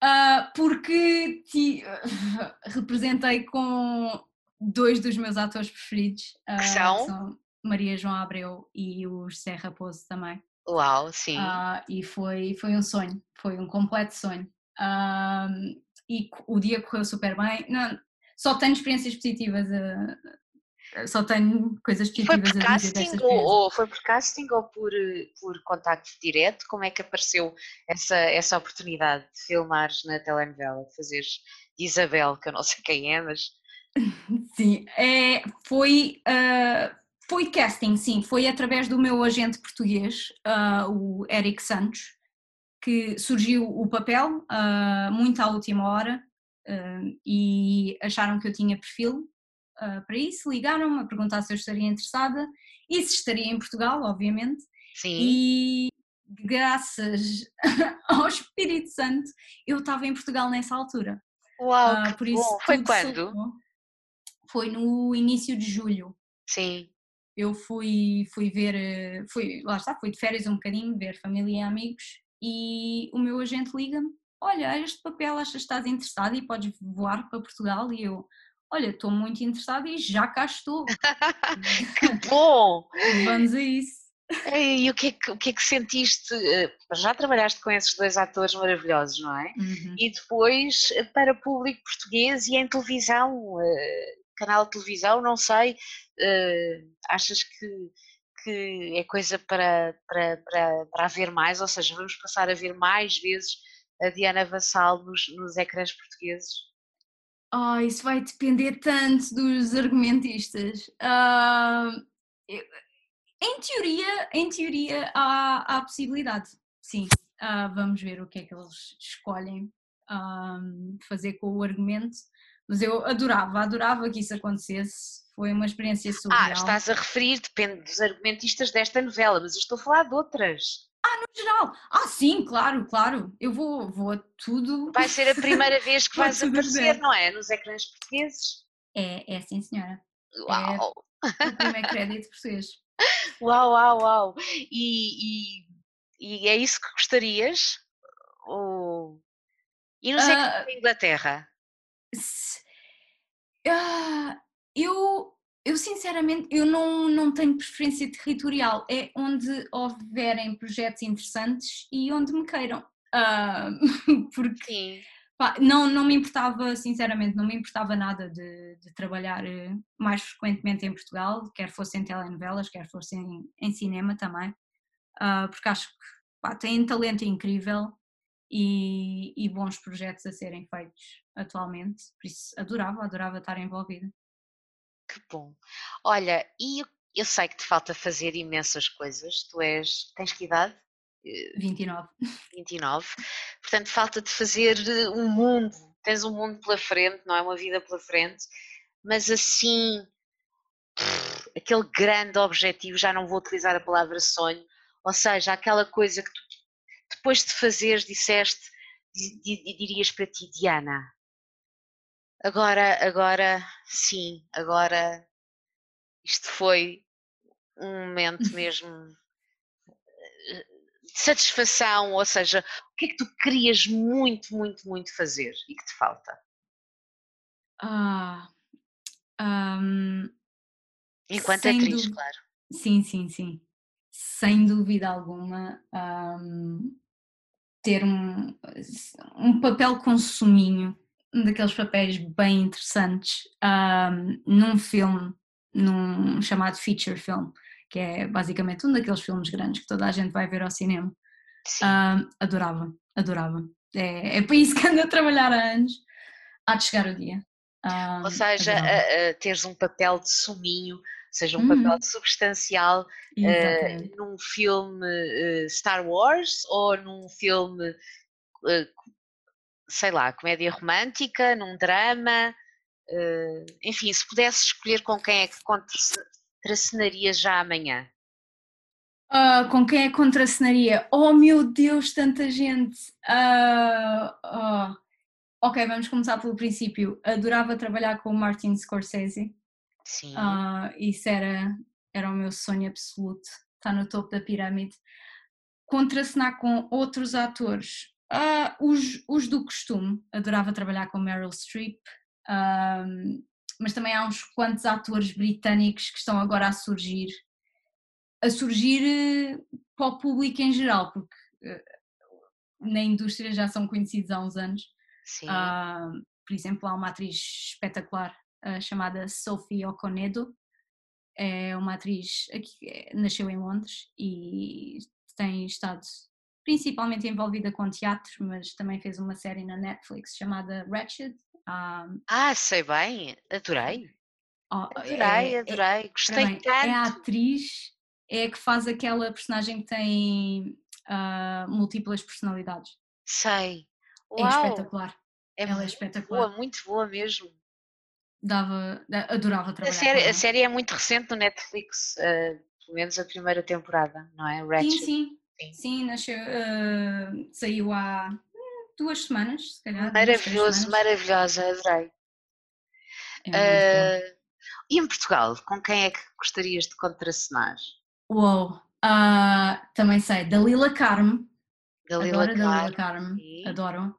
Uh, porque te, representei com dois dos meus atores preferidos, uh, que, são? são Maria João Abreu e o José Raposo também. Uau, sim. Uh, e foi, foi um sonho, foi um completo sonho. Uh, e o dia correu super bem. Não, só tenho experiências positivas a, só tenho coisas positivas foi por a dizer casting ou, ou, foi por casting ou por, por contacto direto? Como é que apareceu essa, essa oportunidade de filmares na telenovela, de fazeres de Isabel, que eu não sei quem é, mas... Sim, é, foi, uh, foi casting, sim, foi através do meu agente português, uh, o Eric Santos, que surgiu o papel uh, muito à última hora e acharam que eu tinha perfil para isso, ligaram-me a perguntar se eu estaria interessada e se estaria em Portugal, obviamente. Sim. E graças ao Espírito Santo eu estava em Portugal nessa altura. Uau, por isso bom. Foi quando? Foi no início de julho. Sim. Eu fui, fui ver, fui, lá está, fui de férias um bocadinho, ver família e amigos e o meu agente liga-me, olha, este papel achas que estás interessado e podes voar para Portugal? E eu, olha, estou muito interessada e já cá estou. que bom! Vamos a isso. E o que, é que, o que é que sentiste? Eh, já trabalhaste com esses dois atores maravilhosos, não é? Uhum. E depois eh, para público português e em televisão, eh, canal de televisão, não sei, achas que que é coisa para, para, para, para mais, ou seja, vamos passar a ver mais vezes a Diana Vassal nos, nos ecrãs portugueses? Oh, isso vai depender tanto dos argumentistas. Uh, em teoria, em teoria há, há possibilidade, sim. Uh, vamos ver o que é que eles escolhem um, fazer com o argumento. Mas eu adorava, adorava que isso acontecesse. Foi uma experiência surreal. Ah, estás a referir, depende dos argumentistas desta novela, mas eu estou a falar de outras. Ah, no geral. Ah, sim, claro, claro. Eu vou, vou a tudo. Vai ser a primeira vez que vais aparecer, não é? Nos ecrãs portugueses. É, é sim, senhora. Uau! É o primeiro crédito português. Uau, uau, uau! E, e, e é isso que gostarias? Ou... E nos uh, ecrãs da Inglaterra? Uh, eu, eu sinceramente, eu não, não tenho preferência territorial, é onde houverem projetos interessantes e onde me queiram. Uh, porque pá, não, não me importava, sinceramente, não me importava nada de, de, trabalhar eh, mais frequentemente em Portugal, quer fosse em telenovelas, quer fosse em, em cinema também, uh, porque acho que pá, têm talento incrível e, e bons projetos a serem feitos atualmente, por isso adorava, adorava estar envolvida. Que bom. Olha, e eu sei que te falta fazer imensas coisas. Tu és. Tens que idade? 29. 29. Portanto, falta-te fazer eh, um mundo. Tens um mundo pela frente, não é? Uma vida pela frente. Mas assim. aquele grande objetivo, já não vou utilizar a palavra sonho, ou seja, aquela coisa que tu, depois de fazeres, disseste, dirias para ti, Diana, Agora, agora, sim, agora isto foi um momento mesmo eh, de satisfação, ou seja, o que é que tu querias muito, muito, muito fazer e que te falta? Ah, um, Enquanto atriz, claro. Sim, sim, sim. Sem dúvida alguma, um, ter um, um papel com suminho um daqueles papéis bem interessantes um, num filme, num chamado feature film, que é basicamente um daqueles filmes grandes que toda a gente vai ver ao cinema. Um, adorava, adorava. É, é para isso que ando a trabalhar há anos. Há de chegar o dia. Um, Ou seja, a, a teres um papel de suminho, seja um papel uhum. substancial uh, num filme uh, Star Wars ou num filme uh, sei lá, comédia romântica, num drama, uh, enfim, se pudesse escolher com quem é que contracenaria já amanhã? Uh, com quem é que contracenaria? Oh meu Deus, tanta gente! Uh, ok, vamos começar pelo princípio. Adorava trabalhar com o Martin Scorsese. Sim. isso era, era o meu sonho absoluto. Está no topo da pirâmide. Contracenar com outros atores Uh, os, os, do costume, adorava trabalhar com Meryl Streep, mas também há uns quantos atores britânicos que estão agora a surgir a surgir para o público em geral, porque na indústria já são conhecidos há uns anos. Sim. Uh, por exemplo, há uma atriz espetacular uh, chamada Sophie Okonedo, é uma atriz que nasceu em Londres e tem estado principalmente envolvida com teatro, mas também fez uma série na Netflix chamada Wretched. Um, ah, sei bem, adorei. Oh, adorei, é, adorei, gostei bem, tanto. É a atriz, é a que faz aquela personagem que tem uh, múltiplas personalidades. Sei. É Uau. É espetacular. É Ela é espetacular. Boa, muito boa mesmo. Dava, adorava trabalhar. A série, a série é muito recente no Netflix, uh, pelo menos a primeira temporada, não é? Ratchet. Sim, sim. Sim, sim nasceu, uh, saiu há duas semanas, se calhar. Maravilhoso, maravilhosa, adorei. É uh, e em Portugal, com quem é que gostarias de contracenar? Uou, uh, também sei, Dalila Carmo. Dalila adoro Car Dalila Carmo, adoro.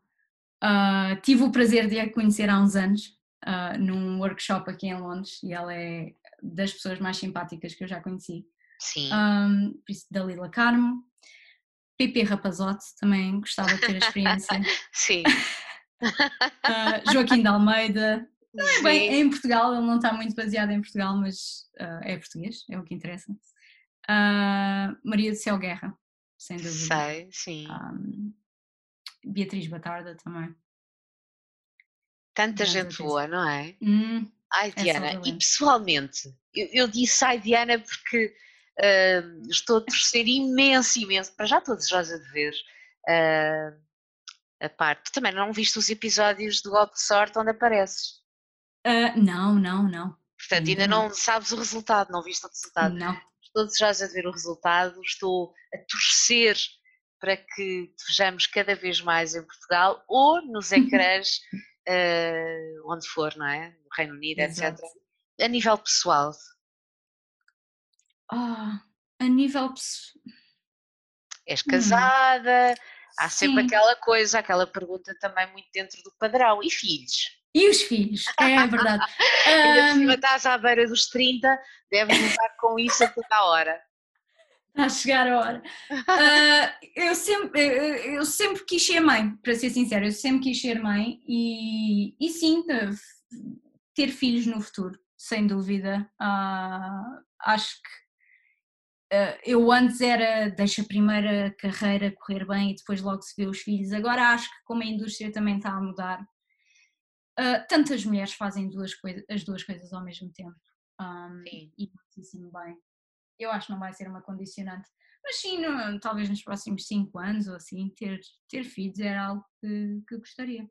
Uh, tive o prazer de a conhecer há uns anos, uh, num workshop aqui em Londres, e ela é das pessoas mais simpáticas que eu já conheci. Sim. Um, Dalila Carmo. PP Rapazote, também gostava de ter a experiência. Sim. uh, Joaquim de Almeida. Não é bem, é em Portugal, ele não está muito baseado em Portugal, mas uh, é português, é o que interessa. Uh, Maria do Céu Guerra, sem dúvida. Sei, sim. Um, Beatriz Batarda também. Tanta gente boa, não é? Hum, ai, é Diana, é e pessoalmente, eu, eu, disse ai, Diana, porque uh, estou a torcer imenso, imenso, para já estou desejosa de ver uh, a parte. Tu também não viste os episódios do Golpe de Sorte onde apareces? Uh, não, não, não. Portanto, ainda não. não sabes o resultado, não viste o resultado. Não. Estou desejosa de ver o resultado, estou a torcer para que vejamos cada vez mais em Portugal ou nos ecrãs, uh, onde for, não é? No Reino Unido, Exato. etc. A nível pessoal. Oh, a nível pessoal. És hum. casada, hum. há sempre Sim. aquela coisa, aquela pergunta também muito dentro do padrão. E filhos? E os filhos, é verdade. Ainda um... estás à beira dos 30, deves lutar com isso a toda hora. Está a chegar a hora. Uh, eu, sempre, eu, eu, sempre quis ser mãe, para ser sincera, eu sempre quis ser mãe e, e sim, ter filhos no futuro, sem dúvida. Uh, acho que uh, eu antes era deixa a primeira carreira correr bem e depois logo se vê os filhos. Agora acho que como a indústria também está a mudar, tantas mulheres fazem duas coisa, as duas coisas ao mesmo tempo. Um, e muitíssimo bem eu acho que não vai ser uma condicionante. Mas sim, no, talvez nos próximos 5 anos ou assim, ter, ter filhos era algo que, que gostaria.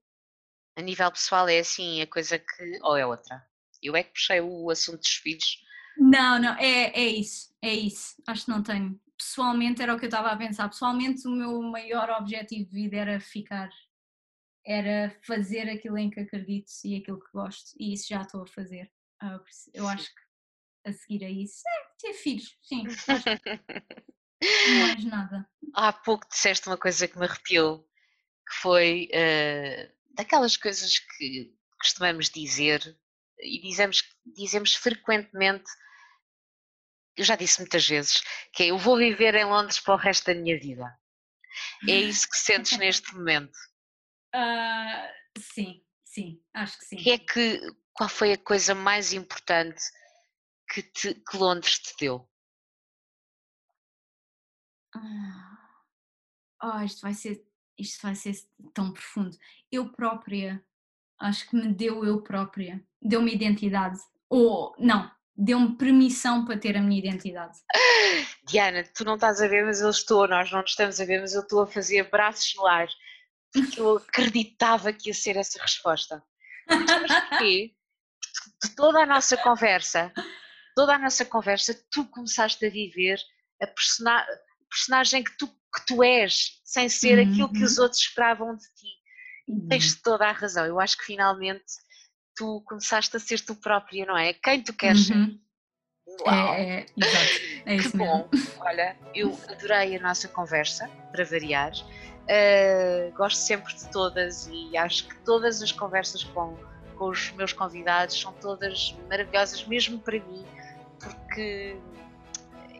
A nível pessoal é assim, a coisa que. ou é outra? Eu é que puxei o assunto dos filhos. Não, não, é, é isso, é isso. Acho que não tenho. Pessoalmente era o que eu estava a pensar. Pessoalmente o meu maior objetivo de vida era ficar, era fazer aquilo em que acredito e aquilo que gosto, e isso já estou a fazer. Ah, eu acho que a seguir a isso é ter filhos, sim. não mais nada. Há pouco disseste uma coisa que me arrepiou, que foi uh, daquelas coisas que costumamos dizer e dizemos, dizemos frequentemente, eu já disse muitas vezes, que é eu vou viver em Londres para o resto da minha vida. É isso que sentes neste momento? Uh, sim, sim, acho que sim. Que é que, qual foi a coisa mais importante que, te, que Londres te deu? Oh, isto vai ser isto vai ser tão profundo. Eu própria, acho que me deu eu própria, deu-me identidade. Ou não, deu-me permissão para ter a minha identidade. Diana, tu não estás a ver, mas eu estou, nós não estamos a ver, mas eu estou a fazer braços no ar, porque eu acreditava que ia ser essa resposta. Mas porquê? De toda a nossa conversa, toda a nossa conversa, tu começaste a viver a persona personagem que tu, que tu és, sem ser uhum. aquilo que os uhum. outros esperavam de ti. Uhum. Tens toda a razão. Eu acho que finalmente tu começaste a ser tu própria, não é? Quem tu queres uhum. ser. Uau. É, é. É que bom. Olha, eu adorei a nossa conversa, para variar. Uh, gosto sempre de todas e acho que todas as conversas com, com os meus convidados são todas maravilhosas, mesmo para mim, porque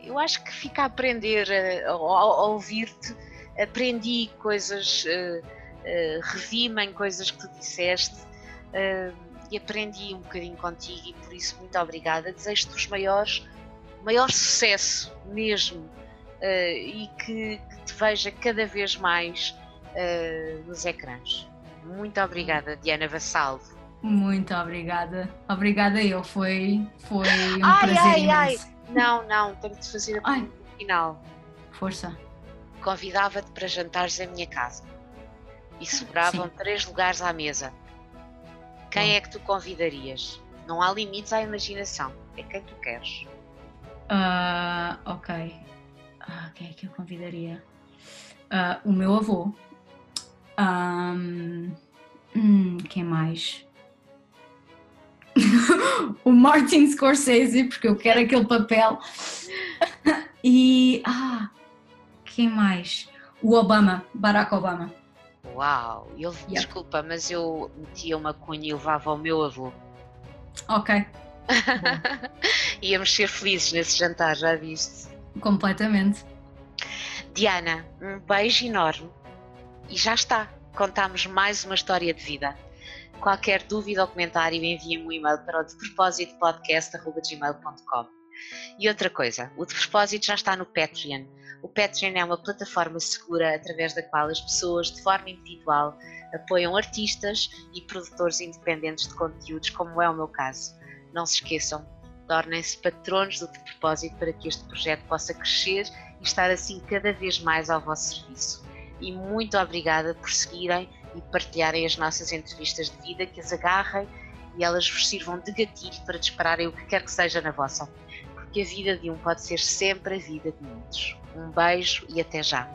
eu acho que fica a aprender, ao, ouvir-te, aprendi coisas, uh, uh, revi-me em coisas que tu disseste uh, e aprendi um bocadinho contigo e por isso muito obrigada. Desejo-te os maiores, maior sucesso mesmo e que, que, te veja cada vez mais nos ecrãs. Muito obrigada, Diana Vassalvo. Muito obrigada. Obrigada eu, foi, foi um ai, prazer ai, imenso. Ai. Não, não, tenho de fazer a final. Força. Convidava-te para jantares em minha casa e sobravam Sim. três lugares à mesa. Quem é que tu convidarias? Não há limites à imaginação, é quem tu queres. Uh, ok. Uh, quem é que eu convidaria? Uh, o meu avô. Um, hum, quem mais? o Martin Scorsese, porque eu quero aquele papel. e. Ah, quem mais? O Obama, Barack Obama. Uau! Eu, yeah. Desculpa, mas eu metia uma cunha e levava o meu avô. Ok. Íamos ser felizes nesse jantar, já viste? Completamente. Diana, um beijo enorme e já está. Contámos mais uma história de vida. Qualquer dúvida ou comentário, enviem-me um e-mail para o de propósito podcast.gmail.com. E outra coisa, o de propósito já está no Patreon. O Patreon é uma plataforma segura através da qual as pessoas, de forma individual, apoiam artistas e produtores independentes de conteúdos, como é o meu caso. Não se esqueçam, tornem-se patronos do de propósito para que este projeto possa crescer e estar assim cada vez mais ao vosso serviço. E muito obrigada por seguirem e partilharem as nossas entrevistas de vida, que as agarrem e elas vos sirvam de gatilho para dispararem o que quer que seja na vossa. Porque a vida de um pode ser sempre a vida de muitos. Um beijo e até já!